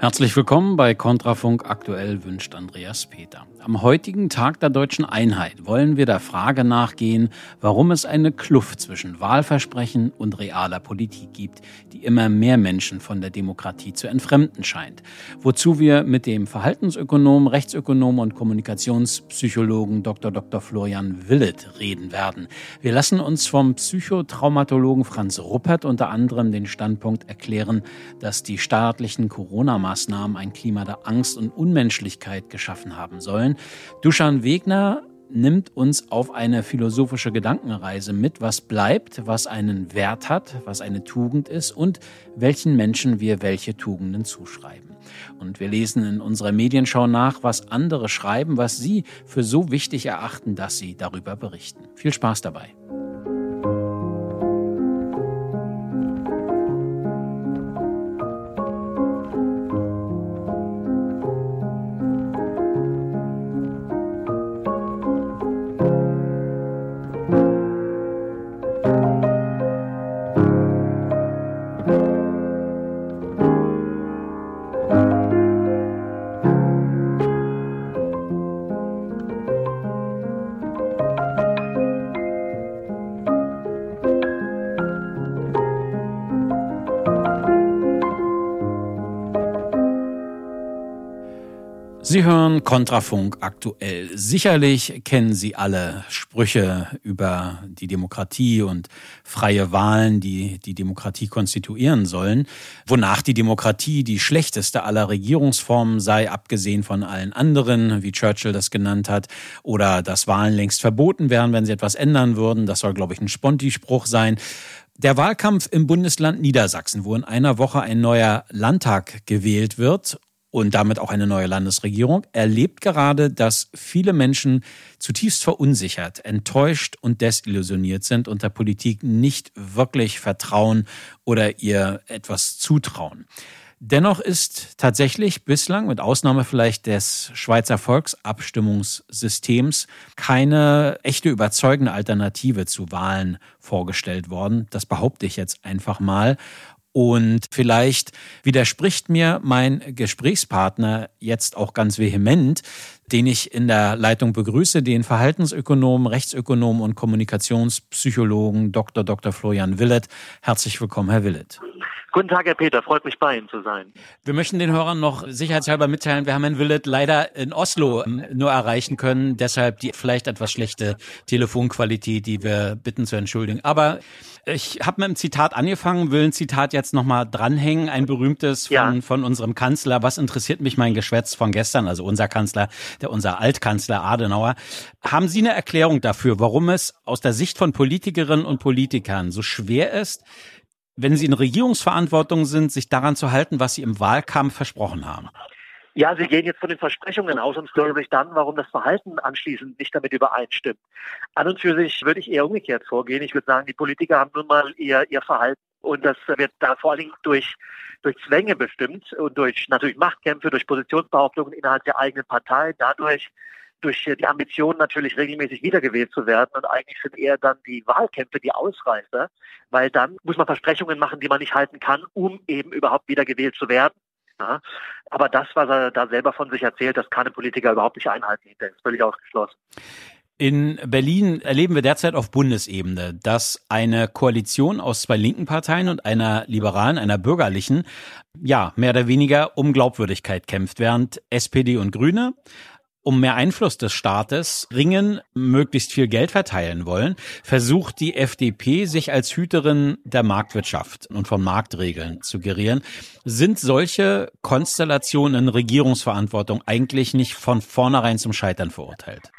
Herzlich willkommen bei Kontrafunk aktuell wünscht Andreas Peter. Am heutigen Tag der deutschen Einheit wollen wir der Frage nachgehen, warum es eine Kluft zwischen Wahlversprechen und realer Politik gibt, die immer mehr Menschen von der Demokratie zu entfremden scheint. Wozu wir mit dem Verhaltensökonom, Rechtsökonom und Kommunikationspsychologen Dr. Dr. Florian Willet reden werden. Wir lassen uns vom Psychotraumatologen Franz Ruppert unter anderem den Standpunkt erklären, dass die staatlichen Corona-Maßnahmen ein Klima der Angst und Unmenschlichkeit geschaffen haben sollen. Duschan Wegner nimmt uns auf eine philosophische Gedankenreise mit, was bleibt, was einen Wert hat, was eine Tugend ist und welchen Menschen wir welche Tugenden zuschreiben. Und wir lesen in unserer Medienschau nach, was andere schreiben, was sie für so wichtig erachten, dass sie darüber berichten. Viel Spaß dabei. Sie hören Kontrafunk aktuell. Sicherlich kennen Sie alle Sprüche über die Demokratie und freie Wahlen, die die Demokratie konstituieren sollen, wonach die Demokratie die schlechteste aller Regierungsformen sei, abgesehen von allen anderen, wie Churchill das genannt hat, oder dass Wahlen längst verboten wären, wenn sie etwas ändern würden. Das soll, glaube ich, ein Sponti-Spruch sein. Der Wahlkampf im Bundesland Niedersachsen, wo in einer Woche ein neuer Landtag gewählt wird und damit auch eine neue Landesregierung, erlebt gerade, dass viele Menschen zutiefst verunsichert, enttäuscht und desillusioniert sind und der Politik nicht wirklich vertrauen oder ihr etwas zutrauen. Dennoch ist tatsächlich bislang, mit Ausnahme vielleicht des Schweizer Volksabstimmungssystems, keine echte überzeugende Alternative zu Wahlen vorgestellt worden. Das behaupte ich jetzt einfach mal. Und vielleicht widerspricht mir mein Gesprächspartner jetzt auch ganz vehement, den ich in der Leitung begrüße, den Verhaltensökonom, Rechtsökonom und Kommunikationspsychologen Dr. Dr. Florian Willett. Herzlich willkommen, Herr Willett. Guten Tag, Herr Peter. Freut mich, bei Ihnen zu sein. Wir möchten den Hörern noch sicherheitshalber mitteilen, wir haben Herrn Willett leider in Oslo nur erreichen können. Deshalb die vielleicht etwas schlechte Telefonqualität, die wir bitten zu entschuldigen. Aber ich habe mit einem Zitat angefangen, will ein Zitat jetzt nochmal dranhängen, ein berühmtes von, Ja. von unserem Kanzler. Was interessiert mich mein Geschwätz von gestern? Also unser Kanzler, der unser Altkanzler Adenauer. Haben Sie eine Erklärung dafür, warum es aus der Sicht von Politikerinnen und Politikern so schwer ist, wenn sie in Regierungsverantwortung sind, sich daran zu halten, was sie im Wahlkampf versprochen haben? Ja, Sie gehen jetzt von den Versprechungen aus und fragen sich dann, warum das Verhalten anschließend nicht damit übereinstimmt. An und für sich würde ich eher umgekehrt vorgehen. Ich würde sagen, die Politiker haben nun mal ihr, ihr Verhalten und das wird da vor allen Dingen durch, durch Zwänge bestimmt und durch natürlich Machtkämpfe, durch Positionsbehauptungen innerhalb der eigenen Partei, dadurch, durch die Ambition natürlich regelmäßig wiedergewählt zu werden. Und eigentlich sind eher dann die Wahlkämpfe die Ausreißer, weil dann muss man Versprechungen machen, die man nicht halten kann, um eben überhaupt wiedergewählt zu werden. Ja. Aber das, was er da selber von sich erzählt, das kann ein Politiker überhaupt nicht einhalten. Das ist völlig ausgeschlossen. In Berlin erleben wir derzeit auf Bundesebene, dass eine Koalition aus zwei linken Parteien und einer liberalen, einer bürgerlichen, ja, mehr oder weniger um Glaubwürdigkeit kämpft, während SPD und Grüne um mehr Einfluss des Staates ringen, möglichst viel Geld verteilen wollen, versucht die FDP sich als Hüterin der Marktwirtschaft und von Marktregeln zu gerieren. Sind solche Konstellationen in Regierungsverantwortung eigentlich nicht von vornherein zum Scheitern verurteilt?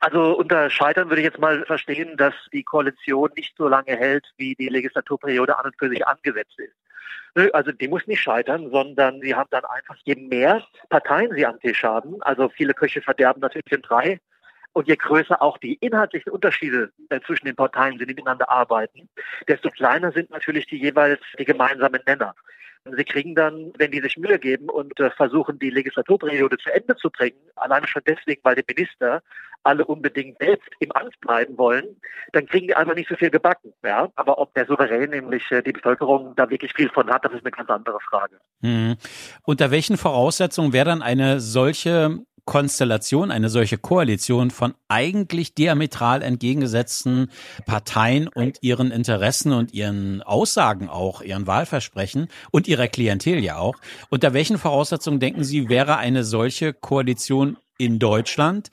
Also unter Scheitern würde ich jetzt mal verstehen, dass die Koalition nicht so lange hält, wie die Legislaturperiode an und für sich angesetzt ist. Also die muss nicht scheitern, sondern sie haben dann einfach, je mehr Parteien sie am Tisch haben, also viele Köche verderben natürlich in drei, und je größer auch die inhaltlichen Unterschiede äh, zwischen den Parteien, die miteinander arbeiten, desto kleiner sind natürlich die jeweils die gemeinsamen Nenner. Sie kriegen dann, wenn die sich Mühe geben und äh, versuchen, die Legislaturperiode zu Ende zu bringen, alleine schon deswegen, weil die Minister alle unbedingt selbst im Amt bleiben wollen, dann kriegen die einfach nicht so viel gebacken. Ja? Aber ob der Souverän, nämlich äh, die Bevölkerung, da wirklich viel von hat, das ist eine ganz andere Frage. Hm. Unter welchen Voraussetzungen wäre dann eine solche Konstellation, eine solche Koalition von eigentlich diametral entgegengesetzten Parteien und ihren Interessen und ihren Aussagen auch, ihren Wahlversprechen und ihrer Klientel ja auch. Unter welchen Voraussetzungen denken Sie, wäre eine solche Koalition in Deutschland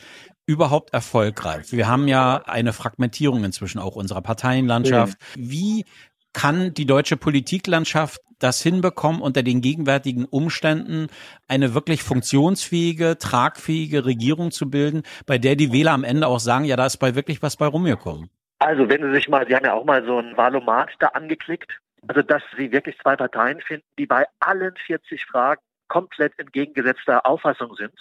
überhaupt erfolgreich? Wir haben ja eine Fragmentierung inzwischen auch unserer Parteienlandschaft. Wie kann die deutsche Politiklandschaft das hinbekommen, unter den gegenwärtigen Umständen eine wirklich funktionsfähige, tragfähige Regierung zu bilden, bei der die Wähler am Ende auch sagen, ja, da ist bei wirklich was bei rumgekommen? Also wenn Sie sich mal, Sie haben ja auch mal so ein Wahlomat da angeklickt, also dass Sie wirklich zwei Parteien finden, die bei allen 40 Fragen komplett entgegengesetzter Auffassung sind.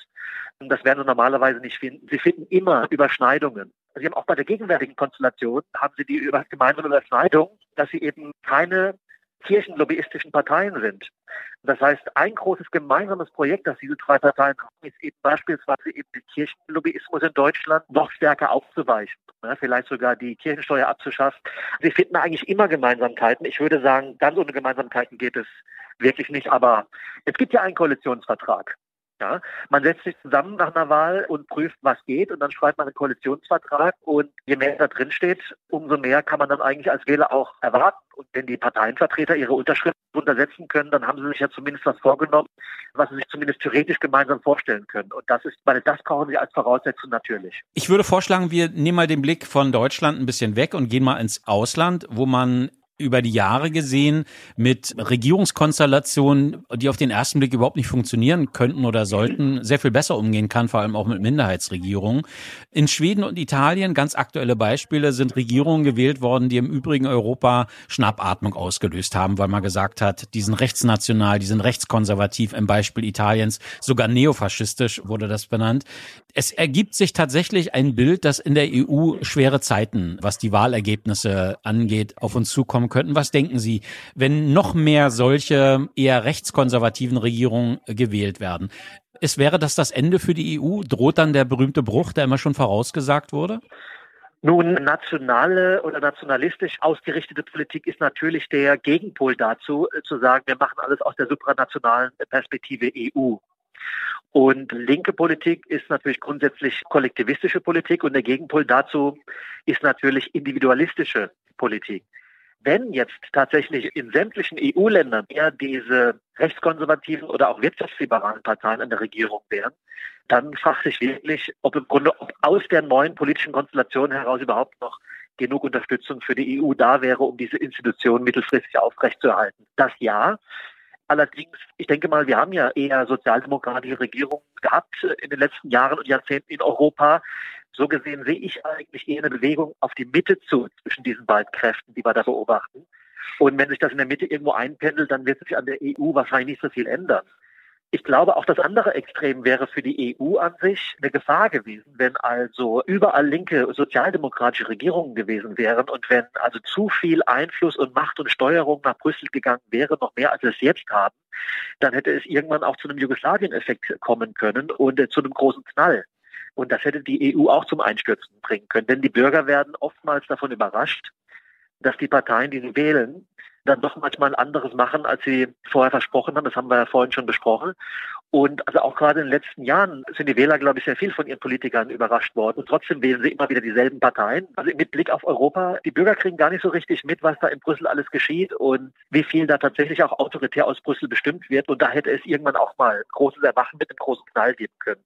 Das werden Sie normalerweise nicht finden. Sie finden immer Überschneidungen. Sie haben auch bei der gegenwärtigen Konstellation, haben Sie die gemeinsame Überschneidung, dass Sie eben keine kirchenlobbyistischen Parteien sind. Das heißt, ein großes gemeinsames Projekt, das diese drei Parteien haben, ist eben beispielsweise eben den Kirchenlobbyismus in Deutschland noch stärker aufzuweichen. Ja, vielleicht sogar die Kirchensteuer abzuschaffen. Sie finden eigentlich immer Gemeinsamkeiten. Ich würde sagen, ganz ohne Gemeinsamkeiten geht es wirklich nicht. Aber es gibt ja einen Koalitionsvertrag. Ja, man setzt sich zusammen nach einer Wahl und prüft, was geht, und dann schreibt man einen Koalitionsvertrag. Und je mehr da drin steht, umso mehr kann man dann eigentlich als Wähler auch erwarten. Und wenn die Parteienvertreter ihre Unterschriften untersetzen können, dann haben sie sich ja zumindest was vorgenommen, was sie sich zumindest theoretisch gemeinsam vorstellen können. Und das ist, weil das brauchen sie als Voraussetzung natürlich. Ich würde vorschlagen, wir nehmen mal den Blick von Deutschland ein bisschen weg und gehen mal ins Ausland, wo man über die Jahre gesehen mit Regierungskonstellationen, die auf den ersten Blick überhaupt nicht funktionieren könnten oder sollten, sehr viel besser umgehen kann, vor allem auch mit Minderheitsregierungen. In Schweden und Italien, ganz aktuelle Beispiele, sind Regierungen gewählt worden, die im übrigen Europa Schnappatmung ausgelöst haben, weil man gesagt hat, die sind rechtsnational, die sind rechtskonservativ, im Beispiel Italiens, sogar neofaschistisch wurde das benannt. Es ergibt sich tatsächlich ein Bild, dass in der EU schwere Zeiten, was die Wahlergebnisse angeht, auf uns zukommen könnten. Was denken Sie, wenn noch mehr solche eher rechtskonservativen Regierungen gewählt werden? Es wäre das das Ende für die EU? Droht dann der berühmte Bruch, der immer schon vorausgesagt wurde? Nun, nationale oder nationalistisch ausgerichtete Politik ist natürlich der Gegenpol dazu, zu sagen, wir machen alles aus der supranationalen Perspektive EU. Und linke Politik ist natürlich grundsätzlich kollektivistische Politik und der Gegenpol dazu ist natürlich individualistische Politik. Wenn jetzt tatsächlich in sämtlichen EU-Ländern eher diese rechtskonservativen oder auch wirtschaftsliberalen Parteien an der Regierung wären, dann fragt sich wirklich, ob im Grunde ob aus der neuen politischen Konstellation heraus überhaupt noch genug Unterstützung für die EU da wäre, um diese Institution mittelfristig aufrechtzuerhalten. Das ja, Allerdings, ich denke mal, wir haben ja eher sozialdemokratische Regierungen gehabt in den letzten Jahren und Jahrzehnten in Europa. So gesehen sehe ich eigentlich eher eine Bewegung auf die Mitte zu zwischen diesen beiden Kräften, die wir da beobachten. Und wenn sich das in der Mitte irgendwo einpendelt, dann wird sich an der EU wahrscheinlich nicht so viel ändern. Ich glaube, auch das andere Extrem wäre für die EU an sich eine Gefahr gewesen, wenn also überall linke sozialdemokratische Regierungen gewesen wären und wenn also zu viel Einfluss und Macht und Steuerung nach Brüssel gegangen wäre, noch mehr als wir es jetzt haben, dann hätte es irgendwann auch zu einem Jugoslawien-Effekt kommen können und äh, zu einem großen Knall. Und das hätte die EU auch zum Einstürzen bringen können. Denn die Bürger werden oftmals davon überrascht, dass die Parteien, die sie wählen, dann doch manchmal anderes machen, als sie vorher versprochen haben. Das haben wir ja vorhin schon besprochen. Und also auch gerade in den letzten Jahren sind die Wähler, glaube ich, sehr viel von ihren Politikern überrascht worden. Und trotzdem wählen sie immer wieder dieselben Parteien. Also mit Blick auf Europa, die Bürger kriegen gar nicht so richtig mit, was da in Brüssel alles geschieht und wie viel da tatsächlich auch autoritär aus Brüssel bestimmt wird. Und da hätte es irgendwann auch mal großes Erwachen mit einem großen Knall geben können.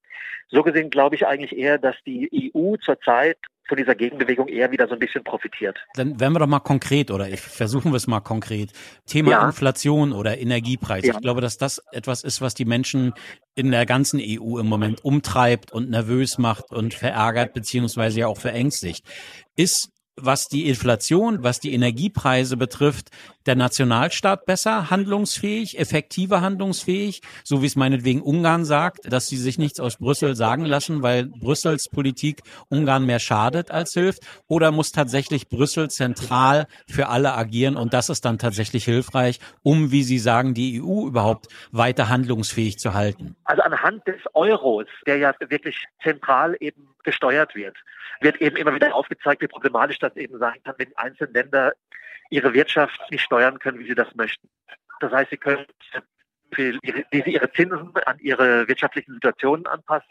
So gesehen glaube ich eigentlich eher, dass die EU zurzeit von dieser Gegenbewegung eher wieder so ein bisschen profitiert. Dann werden wir doch mal konkret oder ich versuchen wir es mal konkret. Thema ja. Inflation oder Energiepreise. Ja. Ich glaube, dass das etwas ist, was die Menschen in der ganzen EU im Moment umtreibt und nervös macht und verärgert beziehungsweise ja auch verängstigt. Ist was die Inflation, was die Energiepreise betrifft, der Nationalstaat besser handlungsfähig, effektiver handlungsfähig, so wie es meinetwegen Ungarn sagt, dass sie sich nichts aus Brüssel sagen lassen, weil Brüssels Politik Ungarn mehr schadet als hilft? Oder muss tatsächlich Brüssel zentral für alle agieren und das ist dann tatsächlich hilfreich, um, wie Sie sagen, die EU überhaupt weiter handlungsfähig zu halten? Also anhand des Euros, der ja wirklich zentral eben gesteuert wird, wird eben immer wieder aufgezeigt, wie problematisch das eben sein kann, wenn einzelne Länder ihre Wirtschaft nicht steuern können, wie sie das möchten. Das heißt, sie können wie sie ihre Zinsen an ihre wirtschaftlichen Situationen anpassen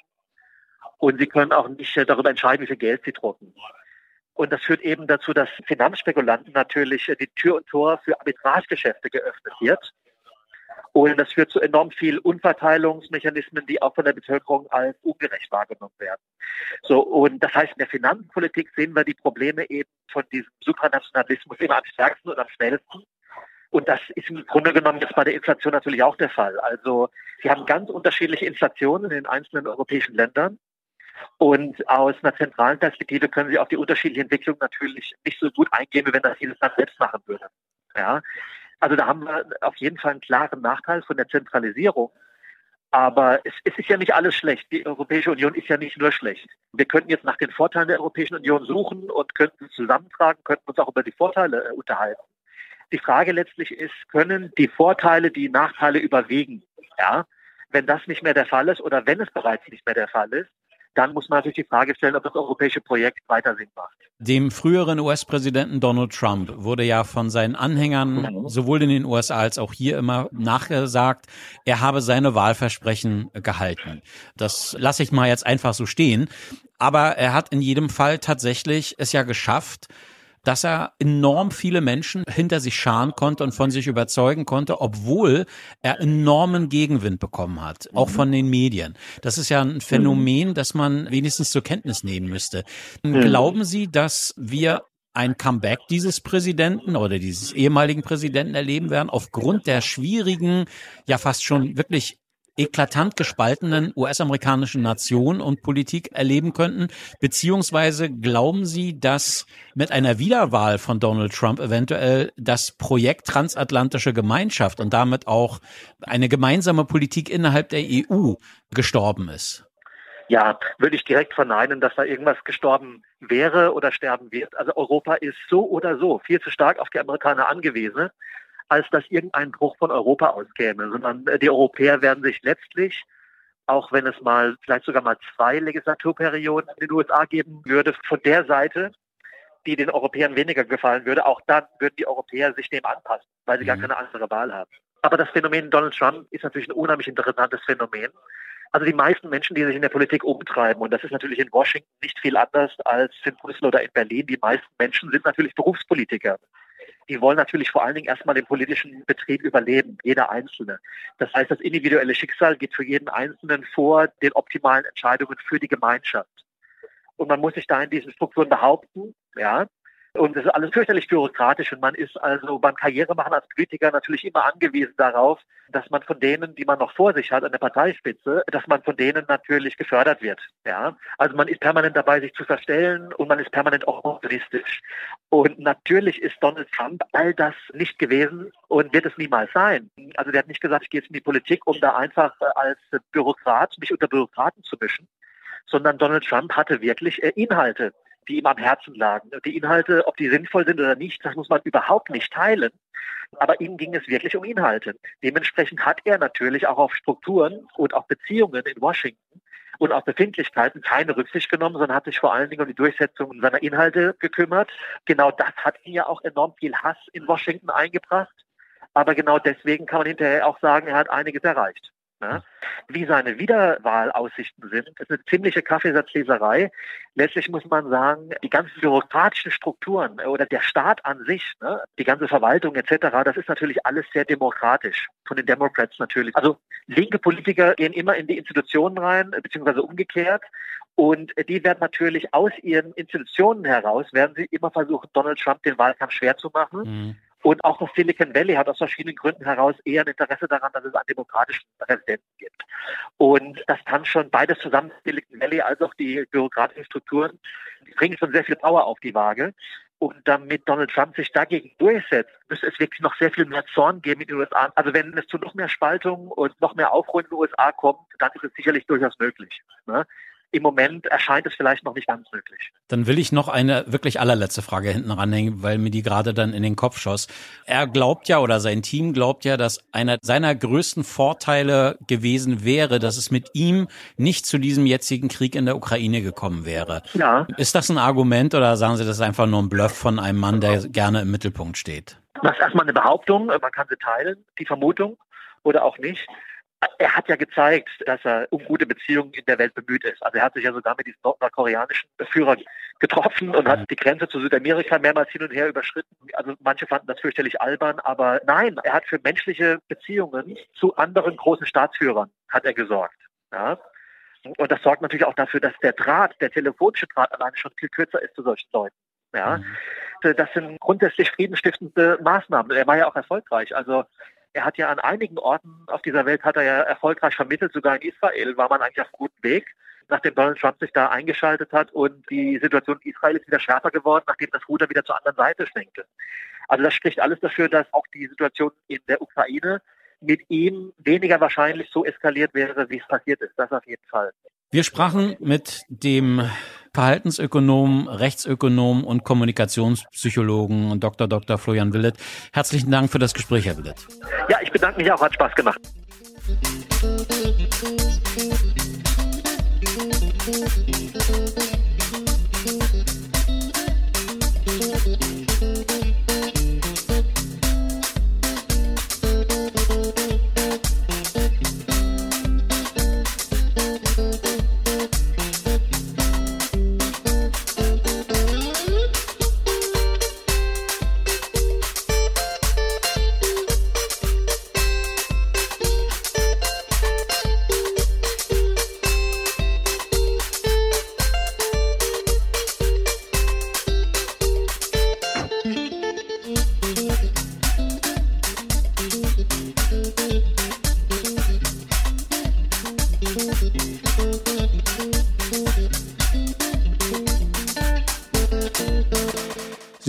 und sie können auch nicht darüber entscheiden, wie viel Geld sie drucken. Und das führt eben dazu, dass Finanzspekulanten natürlich die Tür und Tor für Arbitragegeschäfte geöffnet wird und das führt zu enorm viel Unverteilungsmechanismen, die auch von der Bevölkerung als ungerecht wahrgenommen werden. So, und das heißt, in der Finanzpolitik sehen wir die Probleme eben von diesem Supranationalismus immer am stärksten und am schnellsten. Und das ist im Grunde genommen jetzt bei der Inflation natürlich auch der Fall. Also Sie haben ganz unterschiedliche Inflationen in den einzelnen europäischen Ländern. Und aus einer zentralen Perspektive können Sie auf die unterschiedliche Entwicklung natürlich nicht so gut eingehen, wie wenn das jedes Land selbst machen würde. Ja. Also da haben wir auf jeden Fall einen klaren Nachteil von der Zentralisierung. Aber es, es, ist ja nicht alles schlecht. Die Europäische Union ist ja nicht nur schlecht. Wir könnten jetzt nach den Vorteilen der Europäischen Union suchen und könnten zusammentragen, könnten uns auch über die Vorteile äh, unterhalten. Die Frage letztlich ist, können die Vorteile die Nachteile überwiegen? Ja? Wenn das nicht mehr der Fall ist oder wenn es bereits nicht mehr der Fall ist, dann muss man natürlich die Frage stellen, ob das europäische Projekt weiter Sinn macht. Dem früheren US-Präsidenten Donald Trump wurde ja von seinen Anhängern sowohl in den USA als auch hier immer nachgesagt, er habe seine Wahlversprechen gehalten. Das lasse ich mal jetzt einfach so stehen. Aber er hat in jedem Fall tatsächlich es ja geschafft, dass er enorm viele Menschen hinter sich scharen konnte und von sich überzeugen konnte, obwohl er enormen Gegenwind bekommen hat, auch mhm. von den Medien. Das ist ja ein Phänomen, das man wenigstens zur Kenntnis nehmen müsste. Mhm. Glauben Sie, dass wir ein Comeback dieses Präsidenten oder dieses ehemaligen Präsidenten erleben werden, aufgrund der schwierigen, ja fast schon wirklich eklatant gespaltenen US-amerikanischen Nation und Politik erleben könnten? Beziehungsweise glauben Sie, dass mit einer Wiederwahl von Donald Trump eventuell das Projekt transatlantische Gemeinschaft und damit auch eine gemeinsame Politik innerhalb der EU gestorben ist? Ja, würde ich direkt verneinen, dass da irgendwas gestorben wäre oder sterben wird. Also Europa ist so oder so viel zu stark auf die Amerikaner angewiesen als dass irgendein Bruch von Europa auskäme, sondern äh, die Europäer werden sich letztlich, auch wenn es mal vielleicht sogar mal zwei Legislaturperioden in den USA geben würde, von der Seite, die den Europäern weniger gefallen würde, auch dann würden die Europäer sich dem anpassen, weil sie mhm. gar keine andere Wahl haben. Aber das Phänomen Donald Trump ist natürlich ein unheimlich interessantes Phänomen. Also die meisten Menschen, die sich in der Politik umtreiben, und das ist natürlich in Washington nicht viel anders als in Brüssel oder in Berlin, die meisten Menschen sind natürlich Berufspolitiker die wollen natürlich vor allen Dingen erstmal den politischen Betrieb überleben, jeder Einzelne. Das heißt, das individuelle Schicksal geht für jeden Einzelnen vor den optimalen Entscheidungen für die Gemeinschaft. Und man muss sich da in diesen Strukturen behaupten, ja, und es ist alles fürchterlich bürokratisch und man ist also beim Karrieremachen als Politiker natürlich immer angewiesen darauf, dass man von denen, die man noch vor sich hat an der Parteispitze, dass man von denen natürlich gefördert wird. Ja, also man ist permanent dabei, sich zu verstellen und man ist permanent auch optimistisch. Und natürlich ist Donald Trump all das nicht gewesen und wird es niemals sein. Also der hat nicht gesagt, ich gehe jetzt in die Politik, um da einfach äh, als Bürokrat mich unter Bürokraten zu mischen, sondern Donald Trump hatte wirklich äh, Inhalte die ihm am Herzen lagen. Die Inhalte, ob die sinnvoll sind oder nicht, das muss man überhaupt nicht teilen. Aber ihm ging es wirklich um Inhalte. Dementsprechend hat er natürlich auch auf Strukturen und auf Beziehungen in Washington und auf Befindlichkeiten keine Rücksicht genommen, sondern hat sich vor allen Dingen um die Durchsetzung seiner Inhalte gekümmert. Genau das hat ihn ja auch enorm viel Hass in Washington eingebracht. Aber genau deswegen kann man hinterher auch sagen, er hat einiges erreicht. Ne? Wie seine Wiederwahlaussichten sind, ist eine ziemliche Kaffeesatzleserei. Letztlich muss man sagen, die ganzen bürokratischen Strukturen oder der Staat an sich, ne, die ganze Verwaltung etc., das ist natürlich alles sehr demokratisch. Von den Democrats natürlich. Also linke Politiker gehen immer in die Institutionen rein, beziehungsweise umgekehrt. Und die werden natürlich aus ihren Institutionen heraus, werden sie immer versuchen, Donald Trump den Wahlkampf schwer zu machen. Mhm. Und auch das Silicon Valley hat aus verschiedenen Gründen heraus eher ein Interesse daran, dass es einen demokratischen Präsidenten gibt. Und das kann schon beides zusammen, Silicon Valley als auch die bürokratischen Strukturen, die bringen schon sehr viel Power auf die Waage. Und damit Donald Trump sich dagegen durchsetzt, müsste es wirklich noch sehr viel mehr Zorn geben in den USA. Also wenn es zu noch mehr Spaltung und noch mehr Aufruhr in den USA kommt, dann ist es sicherlich durchaus möglich. Ne? Im Moment erscheint es vielleicht noch nicht ganz möglich. Dann will ich noch eine wirklich allerletzte Frage hinten ranhängen, weil mir die gerade dann in den Kopf schoss. Er glaubt ja oder sein Team glaubt ja, dass einer seiner größten Vorteile gewesen wäre, dass es mit ihm nicht zu diesem jetzigen Krieg in der Ukraine gekommen wäre. Ja. Ist das ein Argument oder sagen Sie, das ist einfach nur ein Bluff von einem Mann, der gerne im Mittelpunkt steht? Das ist erstmal eine Behauptung, man kann sie teilen, die Vermutung oder auch nicht er hat ja gezeigt, dass er um gute Beziehungen in der Welt bemüht ist. Also er hat sich ja sogar mit diesem nordkoreanischen Führer getroffen und hat die Grenze zu Südamerika mehrmals hin und her überschritten. Also manche fanden das fürchterlich albern, aber nein, er hat für menschliche Beziehungen zu anderen großen Staatsführern hat er gesorgt. Ja? Und das sorgt natürlich auch dafür, dass der Draht, der telefonische Draht alleine schon viel kürzer ist zu solchen Leuten. Ja, mhm. das sind grundsätzlich friedensstiftende Maßnahmen. Er war ja auch erfolgreich. Also er hat ja an einigen Orten auf dieser Welt hat er ja erfolgreich vermittelt, sogar in Israel war man eigentlich auf guten Weg, nachdem Donald Trump sich da eingeschaltet hat und die Situation in Israel ist wieder schärfer geworden, nachdem das Ruder wieder zur anderen Seite schwenkte. Also das spricht alles dafür, dass auch die Situation in der Ukraine mit ihm weniger wahrscheinlich so eskaliert wäre, wie es passiert ist. Das auf jeden Fall. Wir sprachen mit dem Verhaltensökonom, Rechtsökonom und Kommunikationspsychologen Dr. Dr. Florian Willet. Herzlichen Dank für das Gespräch, Herr Willet. Ja, ich bedanke mich auch, hat Spaß gemacht.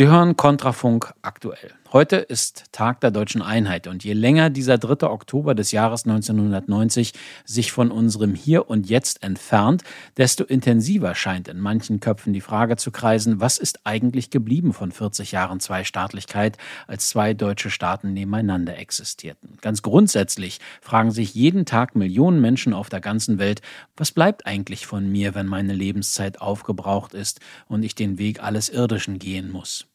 Sie hören Kontrafunk aktuell. Heute ist Tag der deutschen Einheit und je länger dieser 3. Oktober des Jahres 1990 sich von unserem Hier und Jetzt entfernt, desto intensiver scheint in manchen Köpfen die Frage zu kreisen, was ist eigentlich geblieben von 40 Jahren Zweistaatlichkeit, als zwei deutsche Staaten nebeneinander existierten. Ganz grundsätzlich fragen sich jeden Tag Millionen Menschen auf der ganzen Welt, was bleibt eigentlich von mir, wenn meine Lebenszeit aufgebraucht ist und ich den Weg alles Irdischen gehen muss.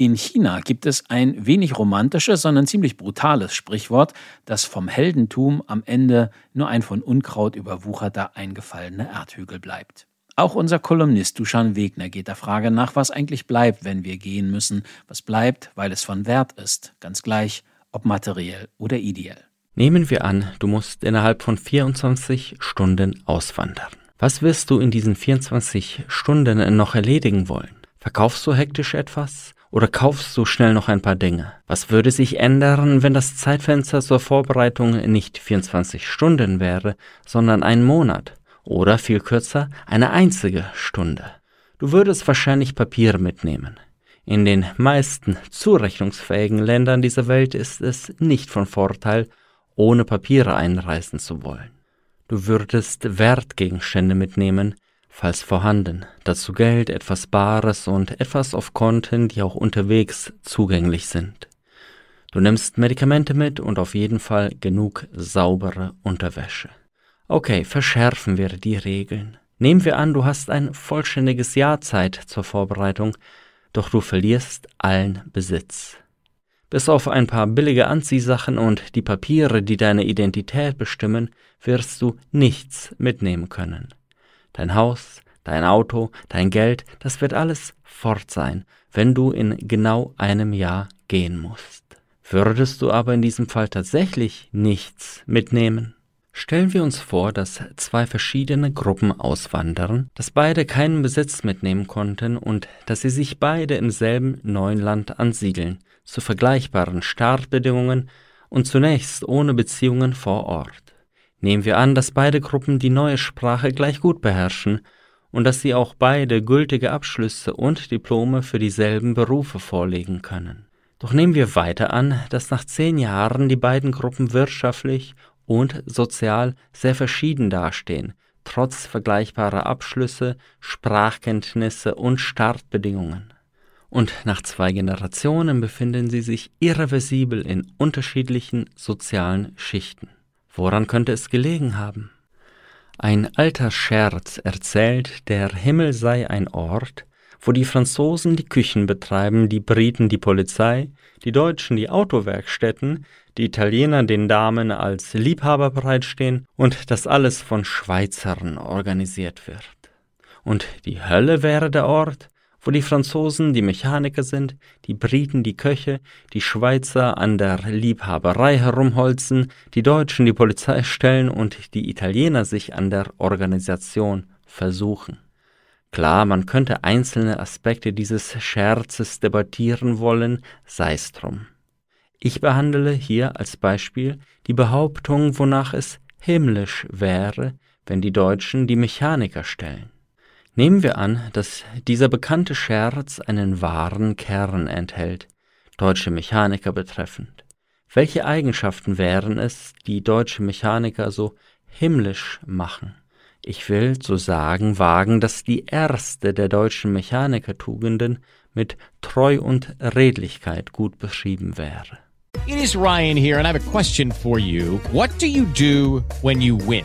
In China gibt es ein wenig romantisches, sondern ziemlich brutales Sprichwort, das vom Heldentum am Ende nur ein von Unkraut überwucherter eingefallener Erdhügel bleibt. Auch unser Kolumnist Duschan Wegner geht der Frage nach, was eigentlich bleibt, wenn wir gehen müssen, was bleibt, weil es von Wert ist, ganz gleich, ob materiell oder ideell. Nehmen wir an, du musst innerhalb von 24 Stunden auswandern. Was wirst du in diesen 24 Stunden noch erledigen wollen? Verkaufst du hektisch etwas? Oder kaufst du schnell noch ein paar Dinge? Was würde sich ändern, wenn das Zeitfenster zur Vorbereitung nicht 24 Stunden wäre, sondern ein Monat? Oder viel kürzer, eine einzige Stunde? Du würdest wahrscheinlich Papier mitnehmen. In den meisten zurechnungsfähigen Ländern dieser Welt ist es nicht von Vorteil, ohne Papiere einreisen zu wollen. Du würdest Wertgegenstände mitnehmen, falls vorhanden, dazu Geld, etwas Bares und etwas auf Konten, die auch unterwegs zugänglich sind. Du nimmst Medikamente mit und auf jeden Fall genug saubere Unterwäsche. Okay, verschärfen wir die Regeln. Nehmen wir an, du hast ein vollständiges Jahr Zeit zur Vorbereitung, doch du verlierst allen Besitz. Bis auf ein paar billige Anziehsachen und die Papiere, die deine Identität bestimmen, wirst du nichts mitnehmen können. Dein Haus, dein Auto, dein Geld, das wird alles fort sein, wenn du in genau einem Jahr gehen musst. Würdest du aber in diesem Fall tatsächlich nichts mitnehmen? Stellen wir uns vor, dass zwei verschiedene Gruppen auswandern, dass beide keinen Besitz mitnehmen konnten und dass sie sich beide im selben neuen Land ansiedeln, zu vergleichbaren Startbedingungen und zunächst ohne Beziehungen vor Ort. Nehmen wir an, dass beide Gruppen die neue Sprache gleich gut beherrschen und dass sie auch beide gültige Abschlüsse und Diplome für dieselben Berufe vorlegen können. Doch nehmen wir weiter an, dass nach zehn Jahren die beiden Gruppen wirtschaftlich und sozial sehr verschieden dastehen, trotz vergleichbarer Abschlüsse, Sprachkenntnisse und Startbedingungen. Und nach zwei Generationen befinden sie sich irreversibel in unterschiedlichen sozialen Schichten. Woran könnte es gelegen haben? Ein alter Scherz erzählt, der Himmel sei ein Ort, wo die Franzosen die Küchen betreiben, die Briten die Polizei, die Deutschen die Autowerkstätten, die Italiener den Damen als Liebhaber bereitstehen und das alles von Schweizern organisiert wird. Und die Hölle wäre der Ort, wo die Franzosen die Mechaniker sind, die Briten die Köche, die Schweizer an der Liebhaberei herumholzen, die Deutschen die Polizei stellen und die Italiener sich an der Organisation versuchen. Klar, man könnte einzelne Aspekte dieses Scherzes debattieren wollen, sei's drum. Ich behandle hier als Beispiel die Behauptung, wonach es himmlisch wäre, wenn die Deutschen die Mechaniker stellen. Nehmen wir an, dass dieser bekannte Scherz einen wahren Kern enthält, deutsche Mechaniker betreffend. Welche Eigenschaften wären es, die deutsche Mechaniker so himmlisch machen? Ich will zu sagen wagen, dass die erste der deutschen Mechanikertugenden mit Treu und Redlichkeit gut beschrieben wäre. It is Ryan here and I have a question for you. What do you do when you win?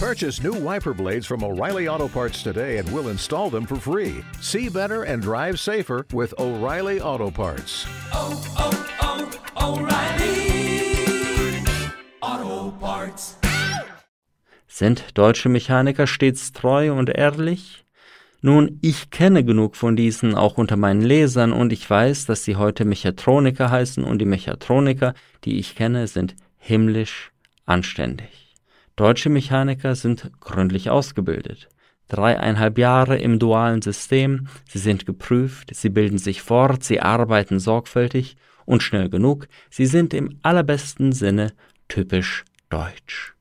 Purchase new wiper blades from O'Reilly Auto Parts today and we'll install them for free. See better and drive safer with O'Reilly Auto Parts. Oh, oh, oh, O'Reilly Auto Parts. Sind deutsche Mechaniker stets treu und ehrlich? Nun, ich kenne genug von diesen auch unter meinen Lesern und ich weiß, dass sie heute Mechatroniker heißen und die Mechatroniker, die ich kenne, sind himmlisch anständig. Deutsche Mechaniker sind gründlich ausgebildet. Dreieinhalb Jahre im dualen System, sie sind geprüft, sie bilden sich fort, sie arbeiten sorgfältig und schnell genug, sie sind im allerbesten Sinne typisch deutsch.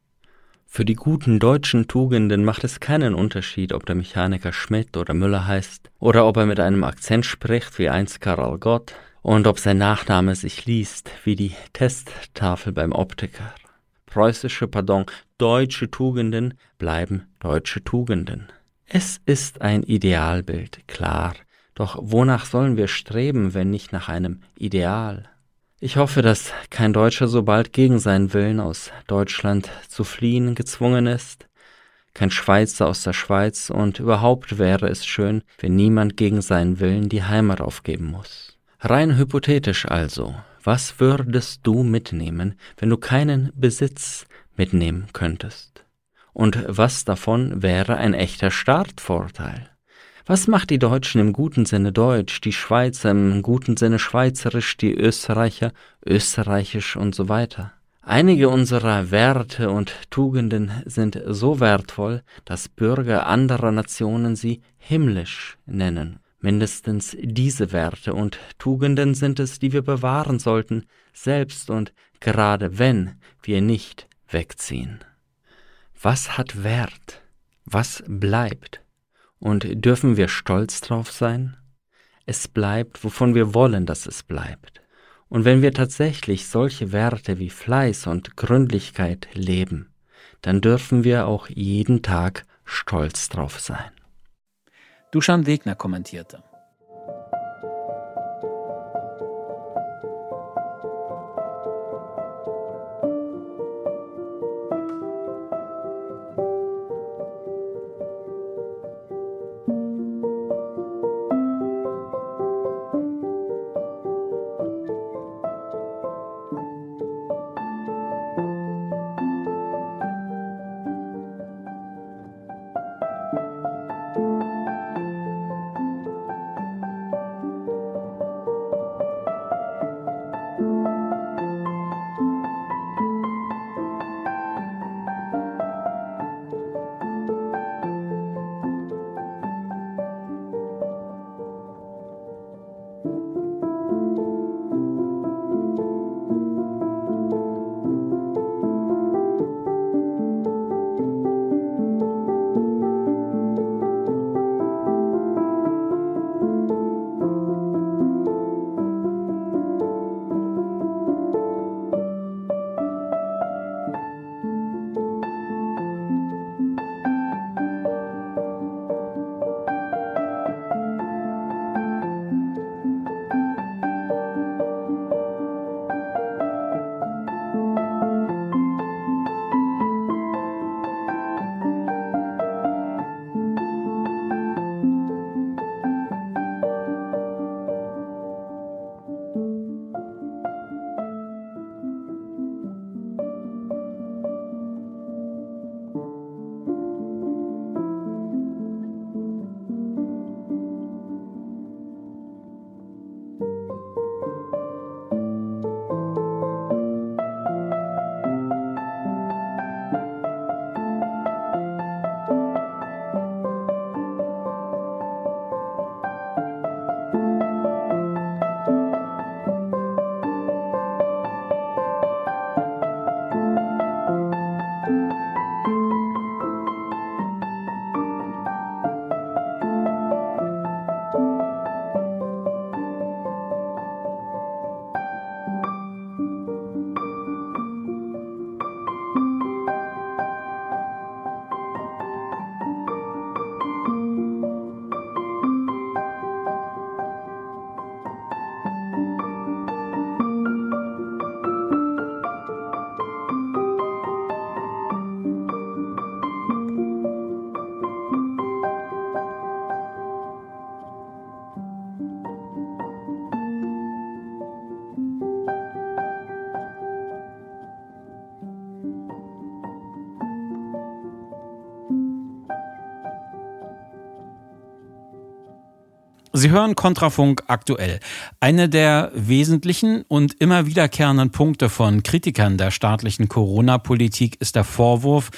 Für die guten deutschen Tugenden macht es keinen Unterschied, ob der Mechaniker Schmidt oder Müller heißt, oder ob er mit einem Akzent spricht wie einst Karl Gott, und ob sein Nachname sich liest wie die Testtafel beim Optiker preußische, pardon, deutsche Tugenden bleiben deutsche Tugenden. Es ist ein Idealbild, klar, doch wonach sollen wir streben, wenn nicht nach einem Ideal? Ich hoffe, dass kein Deutscher so bald gegen seinen Willen aus Deutschland zu fliehen gezwungen ist, kein Schweizer aus der Schweiz, und überhaupt wäre es schön, wenn niemand gegen seinen Willen die Heimat aufgeben muss. Rein hypothetisch also, was würdest du mitnehmen, wenn du keinen Besitz mitnehmen könntest? Und was davon wäre ein echter Startvorteil? Was macht die Deutschen im guten Sinne deutsch, die Schweizer im guten Sinne schweizerisch, die Österreicher österreichisch und so weiter? Einige unserer Werte und Tugenden sind so wertvoll, dass Bürger anderer Nationen sie himmlisch nennen Mindestens diese Werte und Tugenden sind es, die wir bewahren sollten, selbst und gerade wenn wir nicht wegziehen. Was hat Wert? Was bleibt? Und dürfen wir stolz drauf sein? Es bleibt, wovon wir wollen, dass es bleibt. Und wenn wir tatsächlich solche Werte wie Fleiß und Gründlichkeit leben, dann dürfen wir auch jeden Tag stolz drauf sein. Duschan Wegner kommentierte. Sie hören Kontrafunk aktuell. Eine der wesentlichen und immer wiederkehrenden Punkte von Kritikern der staatlichen Corona-Politik ist der Vorwurf,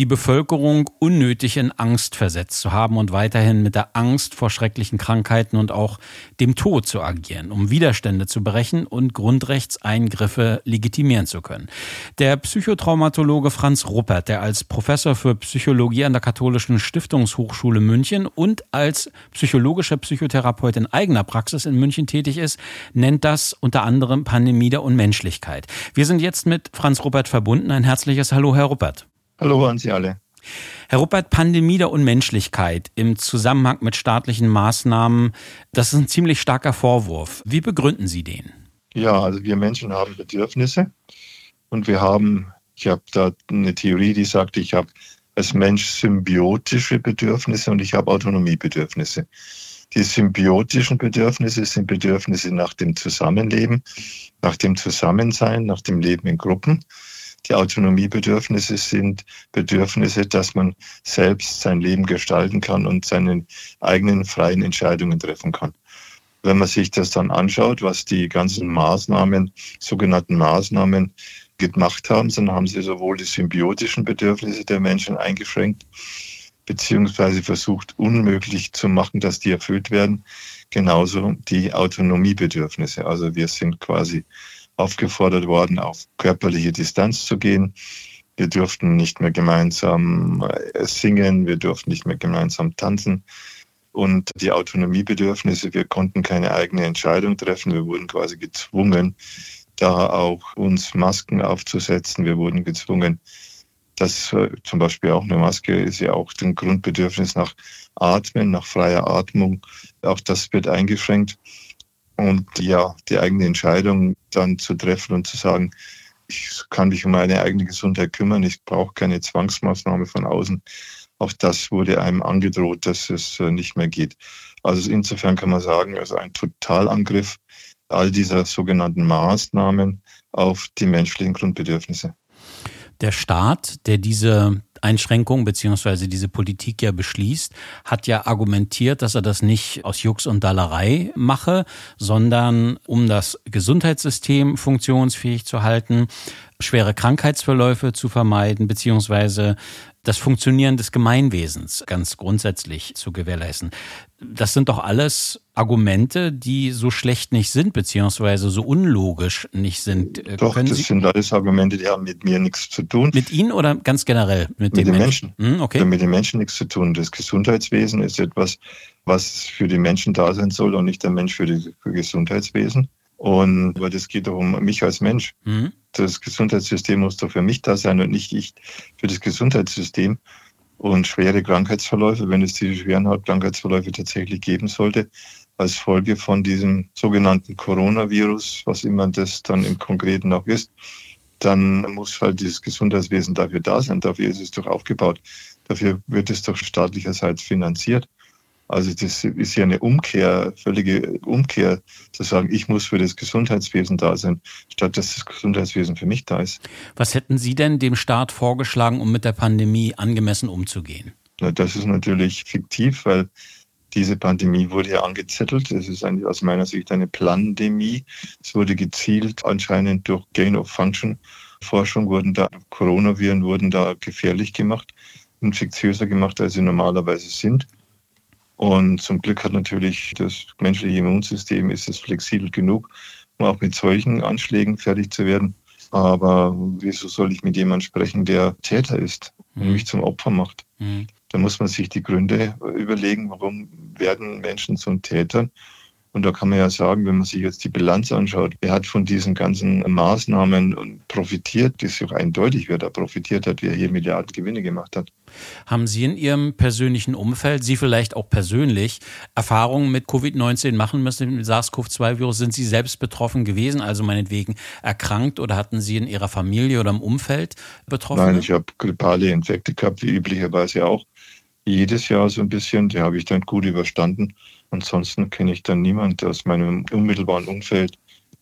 die Bevölkerung unnötig in Angst versetzt zu haben und weiterhin mit der Angst vor schrecklichen Krankheiten und auch dem Tod zu agieren, um Widerstände zu brechen und Grundrechtseingriffe legitimieren zu können. Der Psychotraumatologe Franz Ruppert, der als Professor für Psychologie an der Katholischen Stiftungshochschule München und als psychologischer Psychotherapeut Therapeut in eigener Praxis in München tätig ist, nennt das unter anderem Pandemie der Unmenschlichkeit. Wir sind jetzt mit Franz Ruppert verbunden. Ein herzliches Hallo, Herr Ruppert. Hallo an Sie alle. Herr Ruppert, Pandemie der Unmenschlichkeit im Zusammenhang mit staatlichen Maßnahmen, das ist ein ziemlich starker Vorwurf. Wie begründen Sie den? Ja, also wir Menschen haben Bedürfnisse und wir haben, ich habe da eine Theorie, die sagt, ich habe als Mensch symbiotische Bedürfnisse und ich habe Autonomiebedürfnisse. Die symbiotischen Bedürfnisse sind Bedürfnisse nach dem Zusammenleben, nach dem Zusammensein, nach dem Leben in Gruppen. Die Autonomiebedürfnisse sind Bedürfnisse, dass man selbst sein Leben gestalten kann und seine eigenen freien Entscheidungen treffen kann. Wenn man sich das dann anschaut, was die ganzen Maßnahmen, sogenannten Maßnahmen gemacht haben, dann haben sie sowohl die symbiotischen Bedürfnisse der Menschen eingeschränkt, beziehungsweise versucht unmöglich zu machen, dass die erfüllt werden. Genauso die Autonomiebedürfnisse. Also wir sind quasi aufgefordert worden, auf körperliche Distanz zu gehen. Wir durften nicht mehr gemeinsam äh, singen, wir durften nicht mehr gemeinsam tanzen. Und die Autonomiebedürfnisse, wir konnten keine eigene Entscheidung treffen. Wir wurden quasi gezwungen, da auch uns Masken aufzusetzen. Wir wurden gezwungen, das äh, zum Beispiel auch eine Maske ist ja auch ein Grundbedürfnis nach Atmen, nach freier Atmung. Auch das wird eingeschränkt. Und ja, die eigene Entscheidung dann zu treffen und zu sagen, ich kann mich um meine eigene Gesundheit kümmern, ich brauche keine Zwangsmaßnahme von außen. Auch das wurde einem angedroht, dass es äh, nicht mehr geht. Also insofern kann man sagen, also ein Totalangriff all dieser sogenannten Maßnahmen auf die menschlichen Grundbedürfnisse. Der Staat, der diese Einschränkungen beziehungsweise diese Politik ja beschließt, hat ja argumentiert, dass er das nicht aus Jux und Dallerei mache, sondern um das Gesundheitssystem funktionsfähig zu halten, schwere Krankheitsverläufe zu vermeiden, beziehungsweise das Funktionieren des Gemeinwesens ganz grundsätzlich zu gewährleisten. Das sind doch alles Argumente, die so schlecht nicht sind, beziehungsweise so unlogisch nicht sind. Äh, doch, Können das Sie sind alles Argumente, die haben mit mir nichts zu tun. Mit Ihnen oder ganz generell mit, mit den, den Menschen? Menschen. Hm, okay. Mit den Menschen nichts zu tun. Das Gesundheitswesen ist etwas, was für die Menschen da sein soll und nicht der Mensch für das Gesundheitswesen. Und weil das geht doch um mich als Mensch. Mhm. Das Gesundheitssystem muss doch für mich da sein und nicht ich für das Gesundheitssystem. Und schwere Krankheitsverläufe, wenn es diese schweren Krankheitsverläufe tatsächlich geben sollte, als Folge von diesem sogenannten Coronavirus, was immer das dann im Konkreten auch ist, dann muss halt dieses Gesundheitswesen dafür da sein. Dafür ist es doch aufgebaut. Dafür wird es doch staatlicherseits finanziert. Also das ist ja eine Umkehr, völlige Umkehr, zu sagen, ich muss für das Gesundheitswesen da sein, statt dass das Gesundheitswesen für mich da ist. Was hätten Sie denn dem Staat vorgeschlagen, um mit der Pandemie angemessen umzugehen? Na, das ist natürlich fiktiv, weil diese Pandemie wurde ja angezettelt. Es ist eine, aus meiner Sicht eine Plandemie. Es wurde gezielt anscheinend durch Gain of Function Forschung wurden da Coronaviren wurden da gefährlich gemacht, infektiöser gemacht, als sie normalerweise sind. Und zum Glück hat natürlich das menschliche Immunsystem ist es flexibel genug, um auch mit solchen Anschlägen fertig zu werden. Aber wieso soll ich mit jemandem sprechen, der Täter ist und mhm. mich zum Opfer macht? Mhm. Da muss man sich die Gründe überlegen, warum werden Menschen zum Tätern und da kann man ja sagen, wenn man sich jetzt die Bilanz anschaut, wer hat von diesen ganzen Maßnahmen profitiert, das ist auch eindeutig, wer da profitiert hat, wer hier Milliarden Gewinne gemacht hat. Haben Sie in Ihrem persönlichen Umfeld, Sie vielleicht auch persönlich, Erfahrungen mit Covid-19 machen müssen, mit SARS-CoV-2-Virus? Sind Sie selbst betroffen gewesen, also meinetwegen erkrankt oder hatten Sie in Ihrer Familie oder im Umfeld betroffen? Nein, ich habe grippale Infekte gehabt, wie üblicherweise auch. Jedes Jahr so ein bisschen, die habe ich dann gut überstanden. Ansonsten kenne ich dann niemanden aus meinem unmittelbaren Umfeld,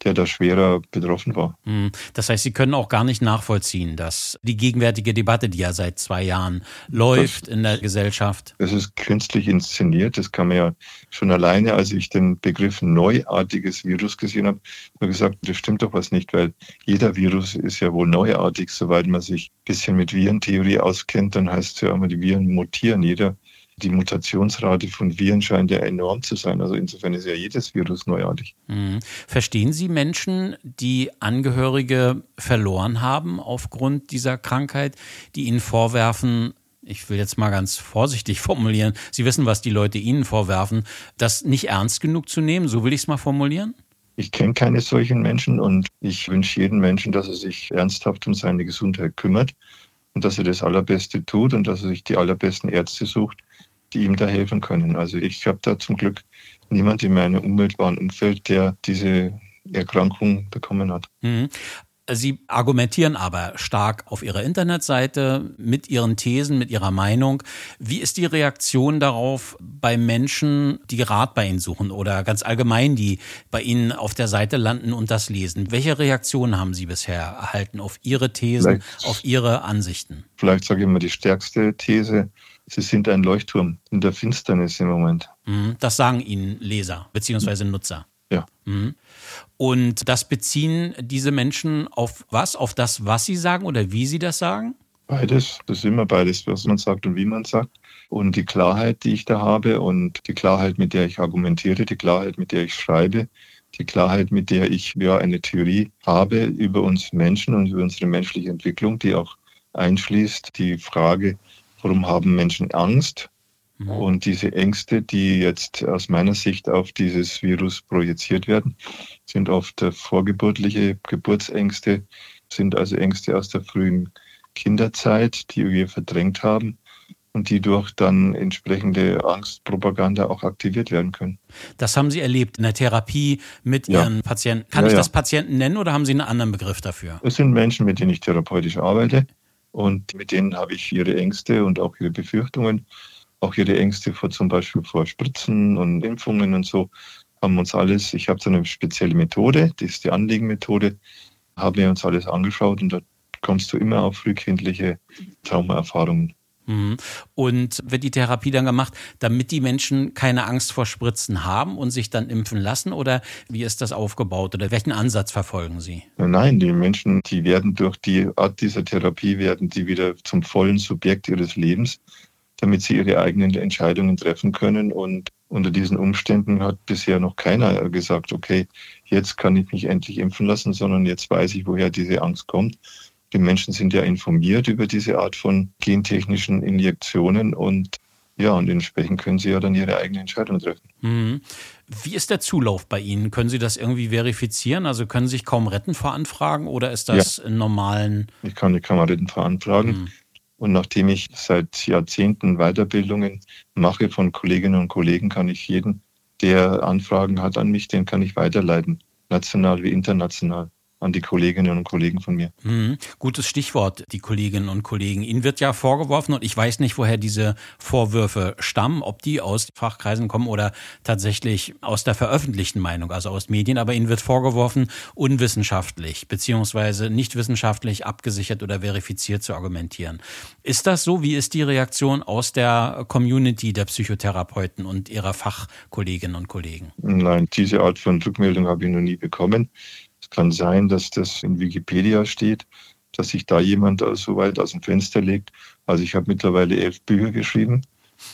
der da schwerer betroffen war. Hm. Das heißt, Sie können auch gar nicht nachvollziehen, dass die gegenwärtige Debatte, die ja seit zwei Jahren läuft das, in der Gesellschaft. Es ist künstlich inszeniert. Das kann man ja schon alleine, als ich den Begriff neuartiges Virus gesehen habe, habe gesagt, das stimmt doch was nicht, weil jeder Virus ist ja wohl neuartig, soweit man sich ein bisschen mit Virentheorie auskennt, dann heißt es ja immer, die Viren mutieren. Jeder die Mutationsrate von Viren scheint ja enorm zu sein. Also insofern ist ja jedes Virus neuartig. Mhm. Verstehen Sie Menschen, die Angehörige verloren haben aufgrund dieser Krankheit, die ihnen vorwerfen, ich will jetzt mal ganz vorsichtig formulieren, Sie wissen, was die Leute Ihnen vorwerfen, das nicht ernst genug zu nehmen, so will ich es mal formulieren? Ich kenne keine solchen Menschen und ich wünsche jedem Menschen, dass er sich ernsthaft um seine Gesundheit kümmert und dass er das Allerbeste tut und dass er sich die allerbesten Ärzte sucht, die ihm da helfen können. Also ich habe da zum Glück niemand in meinem unmittelbaren Umfeld, der diese Erkrankung bekommen hat. Mhm. Sie argumentieren aber stark auf Ihrer Internetseite mit Ihren Thesen, mit Ihrer Meinung. Wie ist die Reaktion darauf bei Menschen, die Rat bei Ihnen suchen oder ganz allgemein, die bei Ihnen auf der Seite landen und das lesen? Welche Reaktionen haben Sie bisher erhalten auf Ihre Thesen, vielleicht, auf Ihre Ansichten? Vielleicht sage ich mal die stärkste These. Sie sind ein Leuchtturm in der Finsternis im Moment. Mhm. Das sagen Ihnen Leser bzw. Nutzer. Ja. Mhm. Und das beziehen diese Menschen auf was? Auf das, was sie sagen oder wie sie das sagen? Beides. Das ist immer beides, was man sagt und wie man sagt. Und die Klarheit, die ich da habe und die Klarheit, mit der ich argumentiere, die Klarheit, mit der ich schreibe, die Klarheit, mit der ich ja eine Theorie habe über uns Menschen und über unsere menschliche Entwicklung, die auch einschließt die Frage, warum haben Menschen Angst? Mhm. Und diese Ängste, die jetzt aus meiner Sicht auf dieses Virus projiziert werden, sind oft vorgeburtliche Geburtsängste, sind also Ängste aus der frühen Kinderzeit, die wir verdrängt haben und die durch dann entsprechende Angstpropaganda auch aktiviert werden können. Das haben Sie erlebt in der Therapie mit ja. Ihren Patienten. Kann ja, ich das Patienten nennen oder haben Sie einen anderen Begriff dafür? Es sind Menschen, mit denen ich therapeutisch arbeite und mit denen habe ich ihre Ängste und auch ihre Befürchtungen, auch ihre Ängste vor zum Beispiel vor Spritzen und Impfungen und so haben uns alles, ich habe so eine spezielle Methode, das ist die Anliegenmethode, haben wir uns alles angeschaut und da kommst du immer auf frühkindliche Traumaerfahrungen. Mhm. Und wird die Therapie dann gemacht, damit die Menschen keine Angst vor Spritzen haben und sich dann impfen lassen? Oder wie ist das aufgebaut? Oder welchen Ansatz verfolgen Sie? Nein, die Menschen, die werden durch die Art dieser Therapie, werden die wieder zum vollen Subjekt ihres Lebens, damit sie ihre eigenen Entscheidungen treffen können. Und unter diesen Umständen hat bisher noch keiner gesagt, okay, jetzt kann ich mich endlich impfen lassen, sondern jetzt weiß ich, woher diese Angst kommt die Menschen sind ja informiert über diese Art von gentechnischen Injektionen und ja, und entsprechend können sie ja dann ihre eigene Entscheidung treffen. Mhm. Wie ist der Zulauf bei Ihnen? Können Sie das irgendwie verifizieren? Also können Sie sich kaum retten vor Anfragen oder ist das ja. in normalen? Ich kann die Kameraden veranfragen. Mhm. Und nachdem ich seit Jahrzehnten Weiterbildungen mache von Kolleginnen und Kollegen, kann ich jeden, der Anfragen hat an mich, den kann ich weiterleiten, national wie international an die Kolleginnen und Kollegen von mir. Mhm. Gutes Stichwort, die Kolleginnen und Kollegen. Ihnen wird ja vorgeworfen, und ich weiß nicht, woher diese Vorwürfe stammen, ob die aus Fachkreisen kommen oder tatsächlich aus der veröffentlichten Meinung, also aus Medien, aber Ihnen wird vorgeworfen, unwissenschaftlich beziehungsweise nicht wissenschaftlich abgesichert oder verifiziert zu argumentieren. Ist das so? Wie ist die Reaktion aus der Community der Psychotherapeuten und ihrer Fachkolleginnen und Kollegen? Nein, diese Art von Rückmeldung habe ich noch nie bekommen. Kann sein, dass das in Wikipedia steht, dass sich da jemand so weit aus dem Fenster legt. Also ich habe mittlerweile elf Bücher geschrieben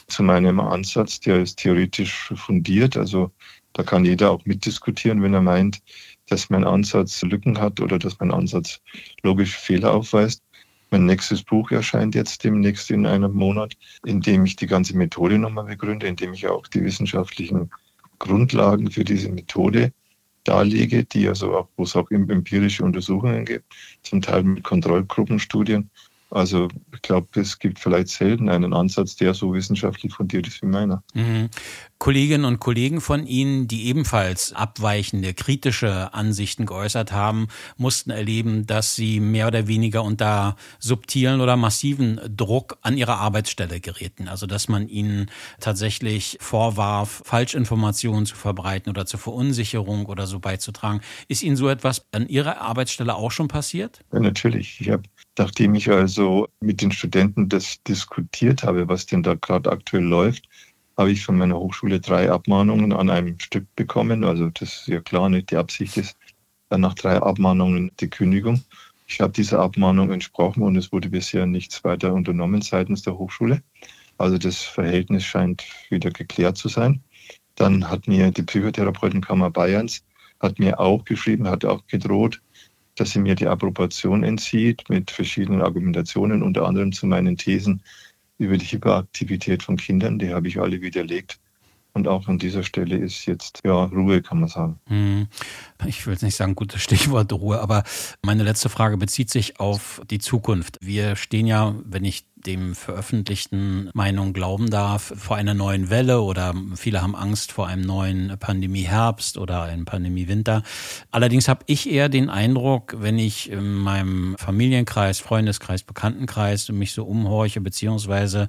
zu meinem Ansatz, der ist theoretisch fundiert. Also da kann jeder auch mitdiskutieren, wenn er meint, dass mein Ansatz Lücken hat oder dass mein Ansatz logische Fehler aufweist. Mein nächstes Buch erscheint jetzt demnächst in einem Monat, in dem ich die ganze Methode nochmal begründe, in dem ich auch die wissenschaftlichen Grundlagen für diese Methode darlege, die also auch, wo es auch empirische Untersuchungen gibt, zum Teil mit Kontrollgruppenstudien. Also ich glaube, es gibt vielleicht selten einen Ansatz, der so wissenschaftlich fundiert ist wie meiner. Mhm. Kolleginnen und Kollegen von Ihnen, die ebenfalls abweichende, kritische Ansichten geäußert haben, mussten erleben, dass sie mehr oder weniger unter subtilen oder massiven Druck an ihrer Arbeitsstelle gerieten. Also dass man ihnen tatsächlich vorwarf, Falschinformationen zu verbreiten oder zur Verunsicherung oder so beizutragen. Ist Ihnen so etwas an Ihrer Arbeitsstelle auch schon passiert? Ja, natürlich. Ich habe, nachdem ich also mit den Studenten das diskutiert habe, was denn da gerade aktuell läuft, habe ich von meiner Hochschule drei Abmahnungen an einem Stück bekommen. Also das ist ja klar, nicht die Absicht ist dann nach drei Abmahnungen die Kündigung. Ich habe dieser Abmahnung entsprochen und es wurde bisher nichts weiter unternommen seitens der Hochschule. Also das Verhältnis scheint wieder geklärt zu sein. Dann hat mir die Psychotherapeutenkammer Bayerns hat mir auch geschrieben, hat auch gedroht, dass sie mir die Approbation entzieht mit verschiedenen Argumentationen, unter anderem zu meinen Thesen, über die Hyperaktivität von Kindern, die habe ich alle widerlegt. Und auch an dieser Stelle ist jetzt ja Ruhe, kann man sagen. Hm. Ich will jetzt nicht sagen, gutes Stichwort Ruhe, aber meine letzte Frage bezieht sich auf die Zukunft. Wir stehen ja, wenn ich dem veröffentlichten Meinung glauben darf, vor einer neuen Welle oder viele haben Angst vor einem neuen Pandemie-Herbst oder einem Pandemie-Winter. Allerdings habe ich eher den Eindruck, wenn ich in meinem Familienkreis, Freundeskreis, Bekanntenkreis mich so umhorche beziehungsweise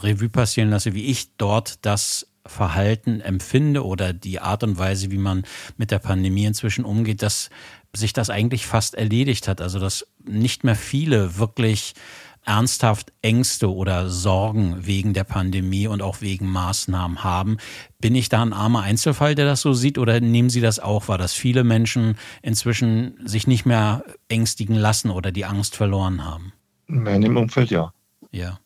Revue passieren lasse, wie ich dort das Verhalten empfinde oder die Art und Weise, wie man mit der Pandemie inzwischen umgeht, dass sich das eigentlich fast erledigt hat. Also dass nicht mehr viele wirklich ernsthaft Ängste oder Sorgen wegen der Pandemie und auch wegen Maßnahmen haben. Bin ich da ein armer Einzelfall, der das so sieht, oder nehmen Sie das auch wahr, dass viele Menschen inzwischen sich nicht mehr ängstigen lassen oder die Angst verloren haben? In meinem Umfeld ja. Ja.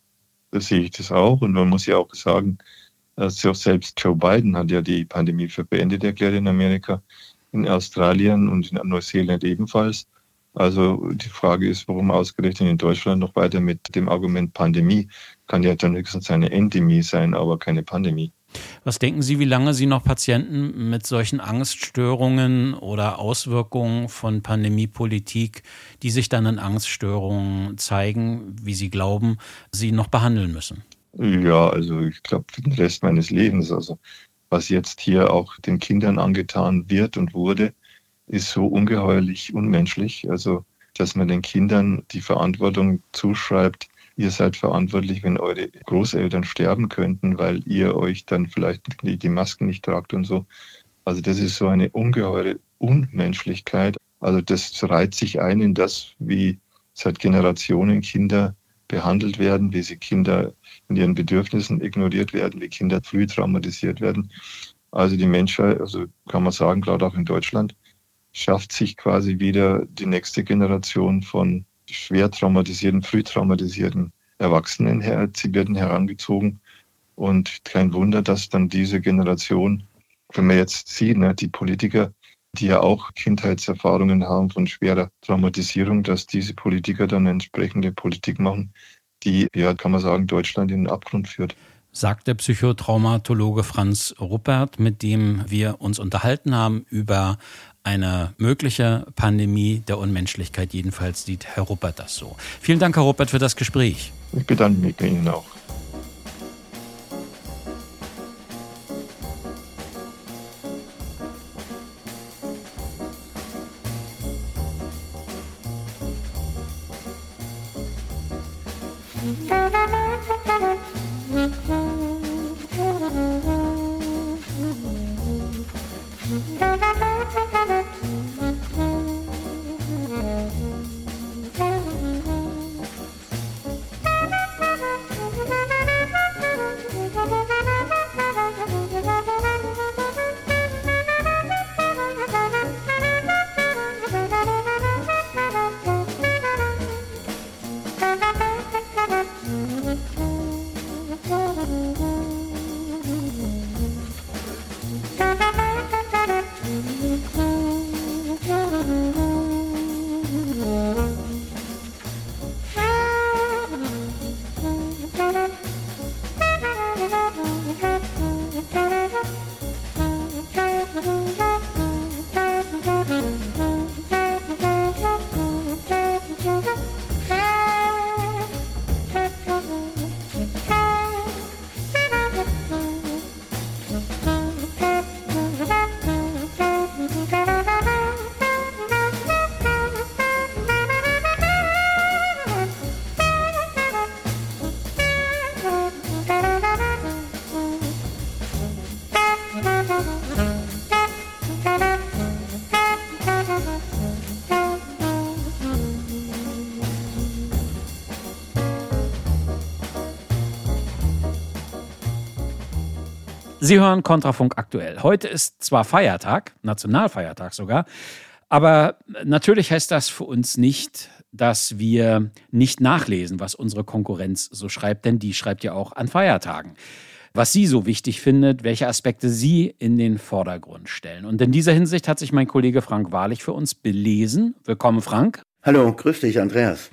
Da sehe ich das auch. Und man muss ja auch sagen, selbst Joe Biden hat ja die Pandemie für beendet erklärt in Amerika, in Australien und in Neuseeland ebenfalls. Also die Frage ist, warum ausgerechnet in Deutschland noch weiter mit dem Argument Pandemie? Kann ja dann höchstens eine Endemie sein, aber keine Pandemie. Was denken Sie, wie lange Sie noch Patienten mit solchen Angststörungen oder Auswirkungen von Pandemiepolitik, die sich dann in Angststörungen zeigen, wie Sie glauben, Sie noch behandeln müssen? Ja, also ich glaube für den Rest meines Lebens. Also was jetzt hier auch den Kindern angetan wird und wurde, ist so ungeheuerlich unmenschlich. Also dass man den Kindern die Verantwortung zuschreibt, ihr seid verantwortlich, wenn eure Großeltern sterben könnten, weil ihr euch dann vielleicht die Masken nicht tragt und so. Also das ist so eine ungeheure Unmenschlichkeit. Also das reiht sich ein in das, wie seit Generationen Kinder behandelt werden, wie sie Kinder in ihren Bedürfnissen ignoriert werden, wie Kinder früh traumatisiert werden. Also die Menschheit, also kann man sagen, gerade auch in Deutschland, schafft sich quasi wieder die nächste Generation von schwer traumatisierten, früh traumatisierten Erwachsenen her. Sie werden herangezogen und kein Wunder, dass dann diese Generation, wenn man jetzt sieht, ne, die Politiker, die ja auch Kindheitserfahrungen haben von schwerer Traumatisierung, dass diese Politiker dann entsprechende Politik machen, die, ja, kann man sagen, Deutschland in den Abgrund führt. Sagt der Psychotraumatologe Franz Ruppert, mit dem wir uns unterhalten haben über eine mögliche Pandemie der Unmenschlichkeit. Jedenfalls sieht Herr Ruppert das so. Vielen Dank, Herr Ruppert, für das Gespräch. Ich bedanke mich bei Ihnen auch. Sie hören Kontrafunk aktuell. Heute ist zwar Feiertag, Nationalfeiertag sogar, aber natürlich heißt das für uns nicht, dass wir nicht nachlesen, was unsere Konkurrenz so schreibt, denn die schreibt ja auch an Feiertagen. Was sie so wichtig findet, welche Aspekte sie in den Vordergrund stellen. Und in dieser Hinsicht hat sich mein Kollege Frank Wahrlich für uns belesen. Willkommen, Frank. Hallo, grüß dich, Andreas.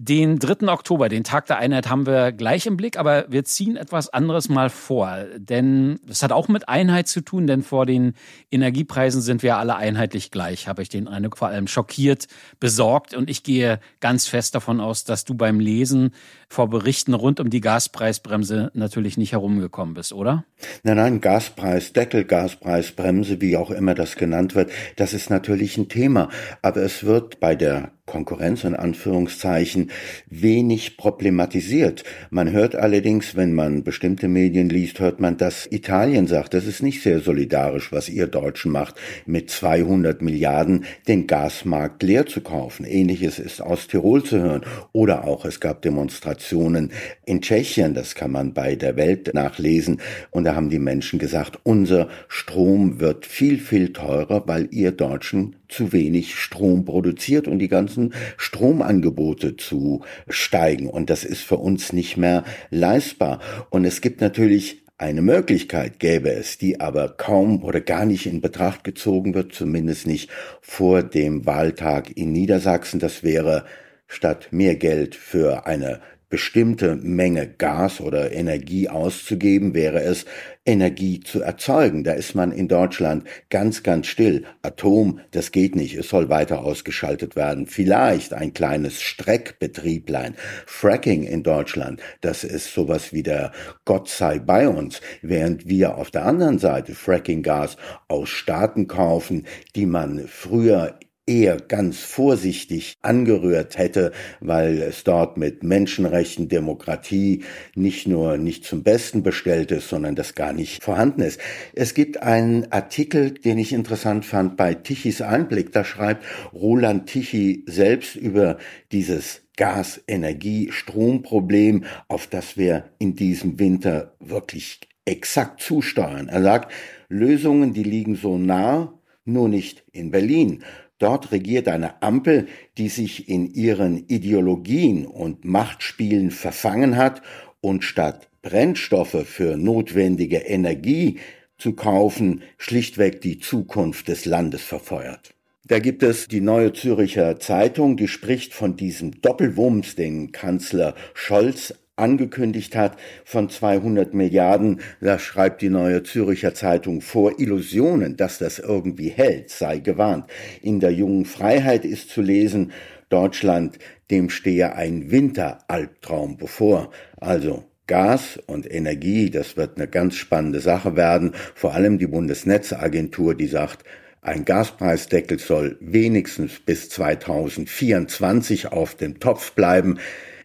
Den 3. Oktober, den Tag der Einheit, haben wir gleich im Blick, aber wir ziehen etwas anderes mal vor. Denn es hat auch mit Einheit zu tun, denn vor den Energiepreisen sind wir alle einheitlich gleich, habe ich den Eindruck, vor allem schockiert, besorgt. Und ich gehe ganz fest davon aus, dass du beim Lesen vor Berichten rund um die Gaspreisbremse natürlich nicht herumgekommen bist, oder? Nein, nein, Gaspreis, Deckel, Gaspreisbremse, wie auch immer das genannt wird, das ist natürlich ein Thema. Aber es wird bei der Konkurrenz in Anführungszeichen wenig problematisiert. Man hört allerdings, wenn man bestimmte Medien liest, hört man, dass Italien sagt, das ist nicht sehr solidarisch, was ihr Deutschen macht, mit 200 Milliarden den Gasmarkt leer zu kaufen. Ähnliches ist aus Tirol zu hören. Oder auch, es gab Demonstrationen in Tschechien, das kann man bei der Welt nachlesen. Und da haben die Menschen gesagt, unser Strom wird viel, viel teurer, weil ihr Deutschen zu wenig Strom produziert und die ganzen Stromangebote zu steigen. Und das ist für uns nicht mehr leistbar. Und es gibt natürlich Eine Möglichkeit gäbe es, die aber kaum oder gar nicht in Betracht gezogen wird, zumindest nicht vor dem Wahltag in Niedersachsen. Das wäre statt mehr Geld für eine bestimmte Menge Gas oder Energie auszugeben, wäre es, Energie zu erzeugen. Da ist man in Deutschland ganz, ganz still. Atom, das geht nicht, es soll weiter ausgeschaltet werden. Vielleicht ein kleines Streckbetrieblein. Fracking in Deutschland, das ist sowas wie der Gott sei bei uns, während wir auf der anderen Seite Frackinggas aus Staaten kaufen, die man früher eher ganz vorsichtig angerührt hätte, weil es dort mit Menschenrechten, Demokratie nicht nur nicht zum Besten bestellt ist, sondern das gar nicht vorhanden ist. Es gibt einen Artikel, den ich interessant fand bei Tichys Einblick. Da schreibt Roland Tichy selbst über dieses Gas, Energie, Stromproblem, auf das wir in diesem Winter wirklich exakt zusteuern. Er sagt, Lösungen, die liegen so nah, nur nicht in Berlin. Dort regiert eine Ampel, die sich in ihren Ideologien und Machtspielen verfangen hat und statt Brennstoffe für notwendige Energie zu kaufen, schlichtweg die Zukunft des Landes verfeuert. Da gibt es die Neue Züricher Zeitung, die spricht von diesem Doppelwumms, den Kanzler Scholz angekündigt hat von 200 Milliarden, da schreibt die neue Züricher Zeitung vor Illusionen, dass das irgendwie hält, sei gewarnt. In der jungen Freiheit ist zu lesen, Deutschland, dem stehe ein Winteralbtraum bevor. Also Gas und Energie, das wird eine ganz spannende Sache werden. Vor allem die Bundesnetzagentur, die sagt, ein Gaspreisdeckel soll wenigstens bis 2024 auf dem Topf bleiben.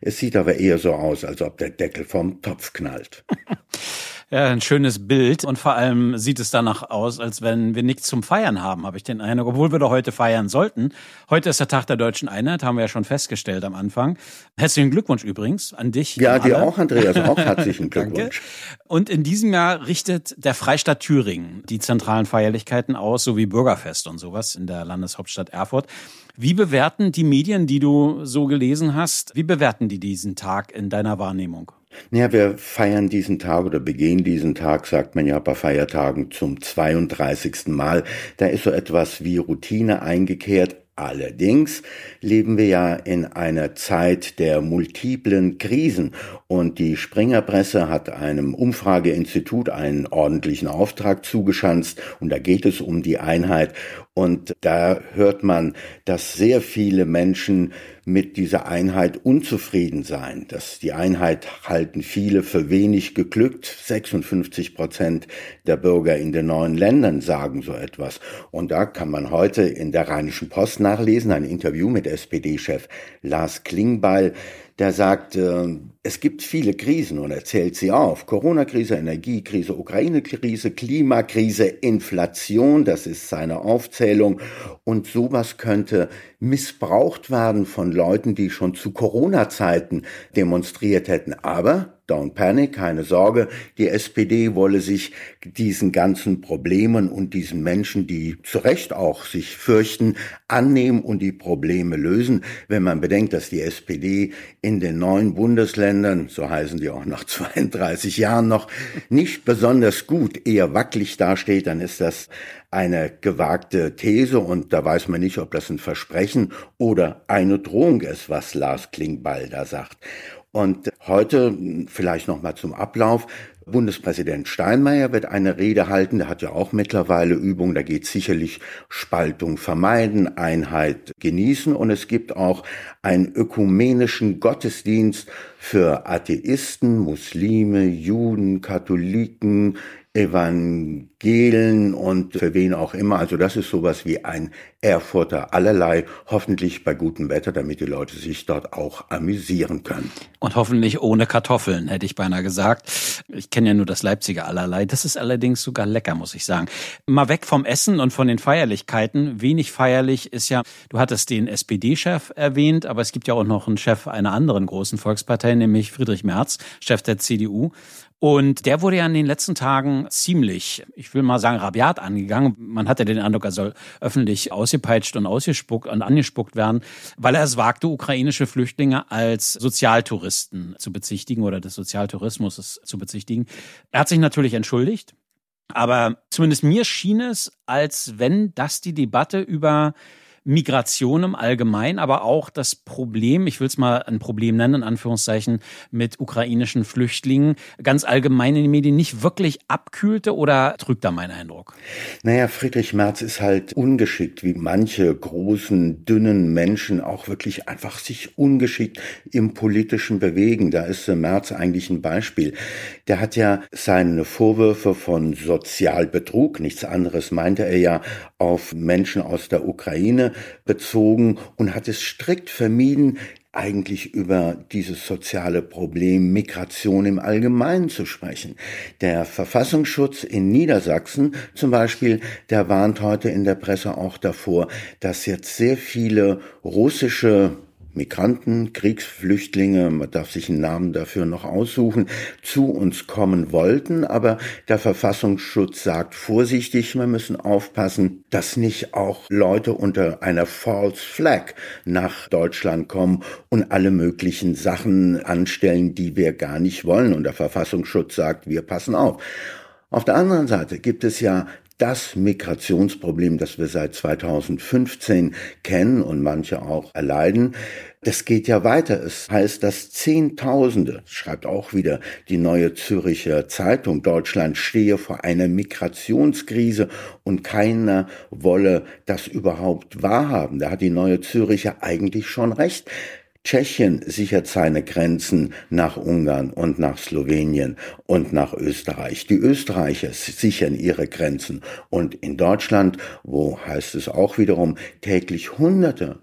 Es sieht aber eher so aus, als ob der Deckel vom Topf knallt. Ja, ein schönes Bild und vor allem sieht es danach aus, als wenn wir nichts zum Feiern haben, habe ich den Eindruck, obwohl wir doch heute feiern sollten. Heute ist der Tag der deutschen Einheit, haben wir ja schon festgestellt am Anfang. Herzlichen Glückwunsch übrigens an dich. Ja, dir auch, Andreas, auch herzlichen Glückwunsch. Und in diesem Jahr richtet der Freistaat Thüringen die zentralen Feierlichkeiten aus, sowie Bürgerfest und sowas in der Landeshauptstadt Erfurt. Wie bewerten die Medien, die du so gelesen hast, wie bewerten die diesen Tag in deiner Wahrnehmung? Naja, wir feiern diesen Tag oder begehen diesen Tag, sagt man ja bei Feiertagen zum 32. Mal. Da ist so etwas wie Routine eingekehrt. Allerdings leben wir ja in einer Zeit der multiplen Krisen und die Springerpresse hat einem Umfrageinstitut einen ordentlichen Auftrag zugeschanzt und da geht es um die Einheit und da hört man, dass sehr viele Menschen mit dieser Einheit unzufrieden seien. Dass die Einheit halten viele für wenig geglückt. 56 Prozent der Bürger in den neuen Ländern sagen so etwas. Und da kann man heute in der Rheinischen Post nachlesen, ein Interview mit SPD-Chef Lars Klingbeil, der sagt, äh, es gibt viele Krisen und er zählt sie auf. Corona-Krise, Energiekrise, Ukraine-Krise, Klimakrise, Inflation, das ist seine Aufzählung. Und sowas könnte missbraucht werden von Leuten, die schon zu Corona-Zeiten demonstriert hätten. Aber Don't panic, keine Sorge. Die SPD wolle sich diesen ganzen Problemen und diesen Menschen, die zu Recht auch sich fürchten, annehmen und die Probleme lösen. Wenn man bedenkt, dass die SPD in den neuen Bundesländern, so heißen die auch nach 32 Jahren noch, nicht besonders gut, eher wackelig dasteht, dann ist das eine gewagte These und da weiß man nicht, ob das ein Versprechen oder eine Drohung ist, was Lars Klingbeil da sagt. Und heute vielleicht noch mal zum Ablauf. Bundespräsident Steinmeier wird eine Rede halten. Der hat ja auch mittlerweile Übung. Da geht sicherlich Spaltung vermeiden, Einheit genießen. Und es gibt auch einen ökumenischen Gottesdienst für Atheisten, Muslime, Juden, Katholiken, Evangelen und für wen auch immer. Also das ist sowas wie ein Erfurter allerlei, hoffentlich bei gutem Wetter, damit die Leute sich dort auch amüsieren können. Und hoffentlich ohne Kartoffeln, hätte ich beinahe gesagt. Ich kenne ja nur das Leipziger allerlei. Das ist allerdings sogar lecker, muss ich sagen. Mal weg vom Essen und von den Feierlichkeiten. Wenig feierlich ist ja, du hattest den SPD-Chef erwähnt, aber es gibt ja auch noch einen Chef einer anderen großen Volkspartei, nämlich Friedrich Merz, Chef der CDU. Und der wurde ja in den letzten Tagen ziemlich, ich will mal sagen, rabiat angegangen. Man hatte den Eindruck, er soll öffentlich ausgepeitscht und ausgespuckt und angespuckt werden, weil er es wagte, ukrainische Flüchtlinge als Sozialtouristen zu bezichtigen oder des Sozialtourismus zu bezichtigen. Er hat sich natürlich entschuldigt. Aber zumindest mir schien es, als wenn das die Debatte über Migration im Allgemeinen, aber auch das Problem, ich will es mal ein Problem nennen, in Anführungszeichen, mit ukrainischen Flüchtlingen ganz allgemein in den Medien nicht wirklich abkühlte oder trügt da mein Eindruck? Naja, Friedrich Merz ist halt ungeschickt, wie manche großen, dünnen Menschen auch wirklich einfach sich ungeschickt im politischen bewegen. Da ist Merz eigentlich ein Beispiel. Der hat ja seine Vorwürfe von Sozialbetrug, nichts anderes meinte er ja, auf Menschen aus der Ukraine bezogen und hat es strikt vermieden, eigentlich über dieses soziale Problem Migration im Allgemeinen zu sprechen. Der Verfassungsschutz in Niedersachsen zum Beispiel, der warnt heute in der Presse auch davor, dass jetzt sehr viele russische Migranten, Kriegsflüchtlinge, man darf sich einen Namen dafür noch aussuchen, zu uns kommen wollten, aber der Verfassungsschutz sagt vorsichtig, wir müssen aufpassen, dass nicht auch Leute unter einer False Flag nach Deutschland kommen und alle möglichen Sachen anstellen, die wir gar nicht wollen. Und der Verfassungsschutz sagt, wir passen auf. Auf der anderen Seite gibt es ja das Migrationsproblem, das wir seit 2015 kennen und manche auch erleiden, das geht ja weiter. Es heißt, dass Zehntausende, schreibt auch wieder die neue Züricher Zeitung, Deutschland stehe vor einer Migrationskrise und keiner wolle das überhaupt wahrhaben. Da hat die neue Züricher eigentlich schon recht. Tschechien sichert seine Grenzen nach Ungarn und nach Slowenien und nach Österreich. Die Österreicher sichern ihre Grenzen. Und in Deutschland, wo heißt es auch wiederum täglich Hunderte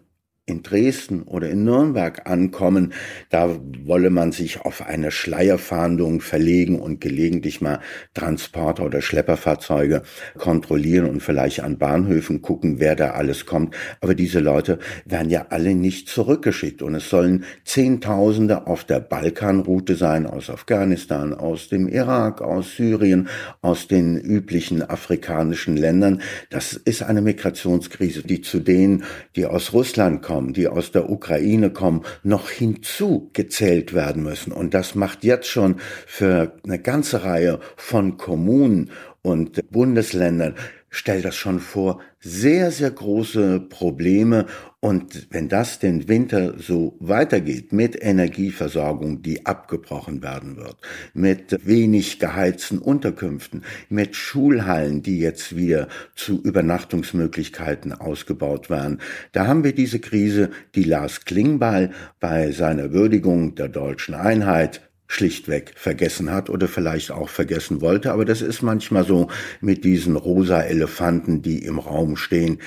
in Dresden oder in Nürnberg ankommen, da wolle man sich auf eine Schleierfahndung verlegen und gelegentlich mal Transporter oder Schlepperfahrzeuge kontrollieren und vielleicht an Bahnhöfen gucken, wer da alles kommt. Aber diese Leute werden ja alle nicht zurückgeschickt und es sollen Zehntausende auf der Balkanroute sein, aus Afghanistan, aus dem Irak, aus Syrien, aus den üblichen afrikanischen Ländern. Das ist eine Migrationskrise, die zu denen, die aus Russland kommen, kommen, die aus der Ukraine kommen, noch hinzugezählt werden müssen. Und das macht jetzt schon für eine ganze Reihe von Kommunen und Bundesländern stellt das schon vor sehr, sehr große Probleme. Und wenn das den Winter so weitergeht mit Energieversorgung, die abgebrochen werden wird, mit wenig geheizten Unterkünften, mit Schulhallen, die jetzt wieder zu Übernachtungsmöglichkeiten ausgebaut werden, da haben wir diese Krise, die Lars Klingbeil bei seiner Würdigung der deutschen Einheit schlichtweg vergessen hat oder vielleicht auch vergessen wollte. Aber das ist manchmal so mit diesen rosa Elefanten, die im Raum stehen.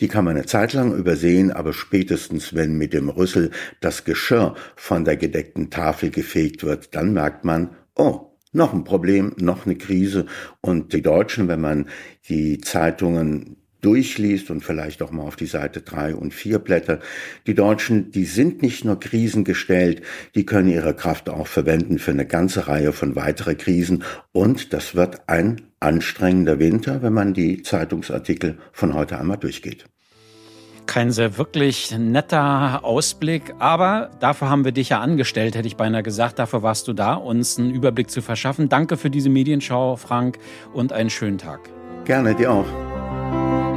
Die kann man eine Zeit lang übersehen, aber spätestens, wenn mit dem Rüssel das Geschirr von der gedeckten Tafel gefegt wird, dann merkt man, oh, noch ein Problem, noch eine Krise. Und die Deutschen, wenn man die Zeitungen durchliest und vielleicht auch mal auf die Seite drei und vier Blätter. Die Deutschen, die sind nicht nur krisengestellt, die können ihre Kraft auch verwenden für eine ganze Reihe von weiteren Krisen. Und das wird ein anstrengender Winter, wenn man die Zeitungsartikel von heute einmal durchgeht. Kein sehr wirklich netter Ausblick, aber dafür haben wir dich ja angestellt, hätte ich beinahe gesagt. Dafür warst du da, uns einen Überblick zu verschaffen. Danke für diese Medienschau, Frank, und einen schönen Tag. Gerne, dir auch.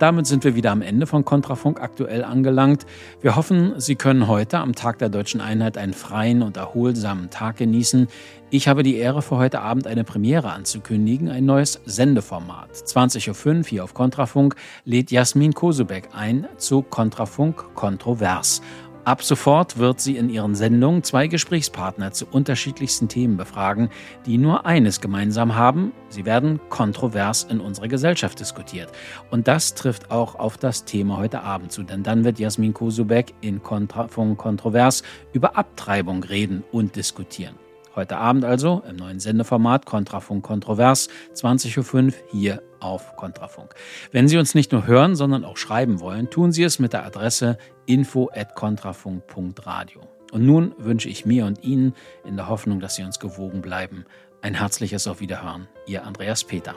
Damit sind wir wieder am Ende von Kontrafunk aktuell angelangt. Wir hoffen, Sie können heute am Tag der deutschen Einheit einen freien und erholsamen Tag genießen. Ich habe die Ehre, für heute Abend eine Premiere anzukündigen, ein neues Sendeformat. 20.05 Uhr hier auf Kontrafunk lädt Jasmin Kosubek ein zu Kontrafunk Kontrovers. Ab sofort wird sie in ihren Sendungen zwei Gesprächspartner zu unterschiedlichsten Themen befragen, die nur eines gemeinsam haben, sie werden kontrovers in unserer Gesellschaft diskutiert. Und das trifft auch auf das Thema heute Abend zu, denn dann wird Jasmin Kusubek in Kontra von Kontrovers über Abtreibung reden und diskutieren. Heute Abend also im neuen Sendeformat Kontrafunk Kontrovers, 20.05 Uhr hier auf Kontrafunk. Wenn Sie uns nicht nur hören, sondern auch schreiben wollen, tun Sie es mit der Adresse info@kontrafunk.radio. Und nun wünsche ich mir und Ihnen in der Hoffnung, dass Sie uns gewogen bleiben, ein herzliches Auf Wiederhören. Ihr Andreas Peter.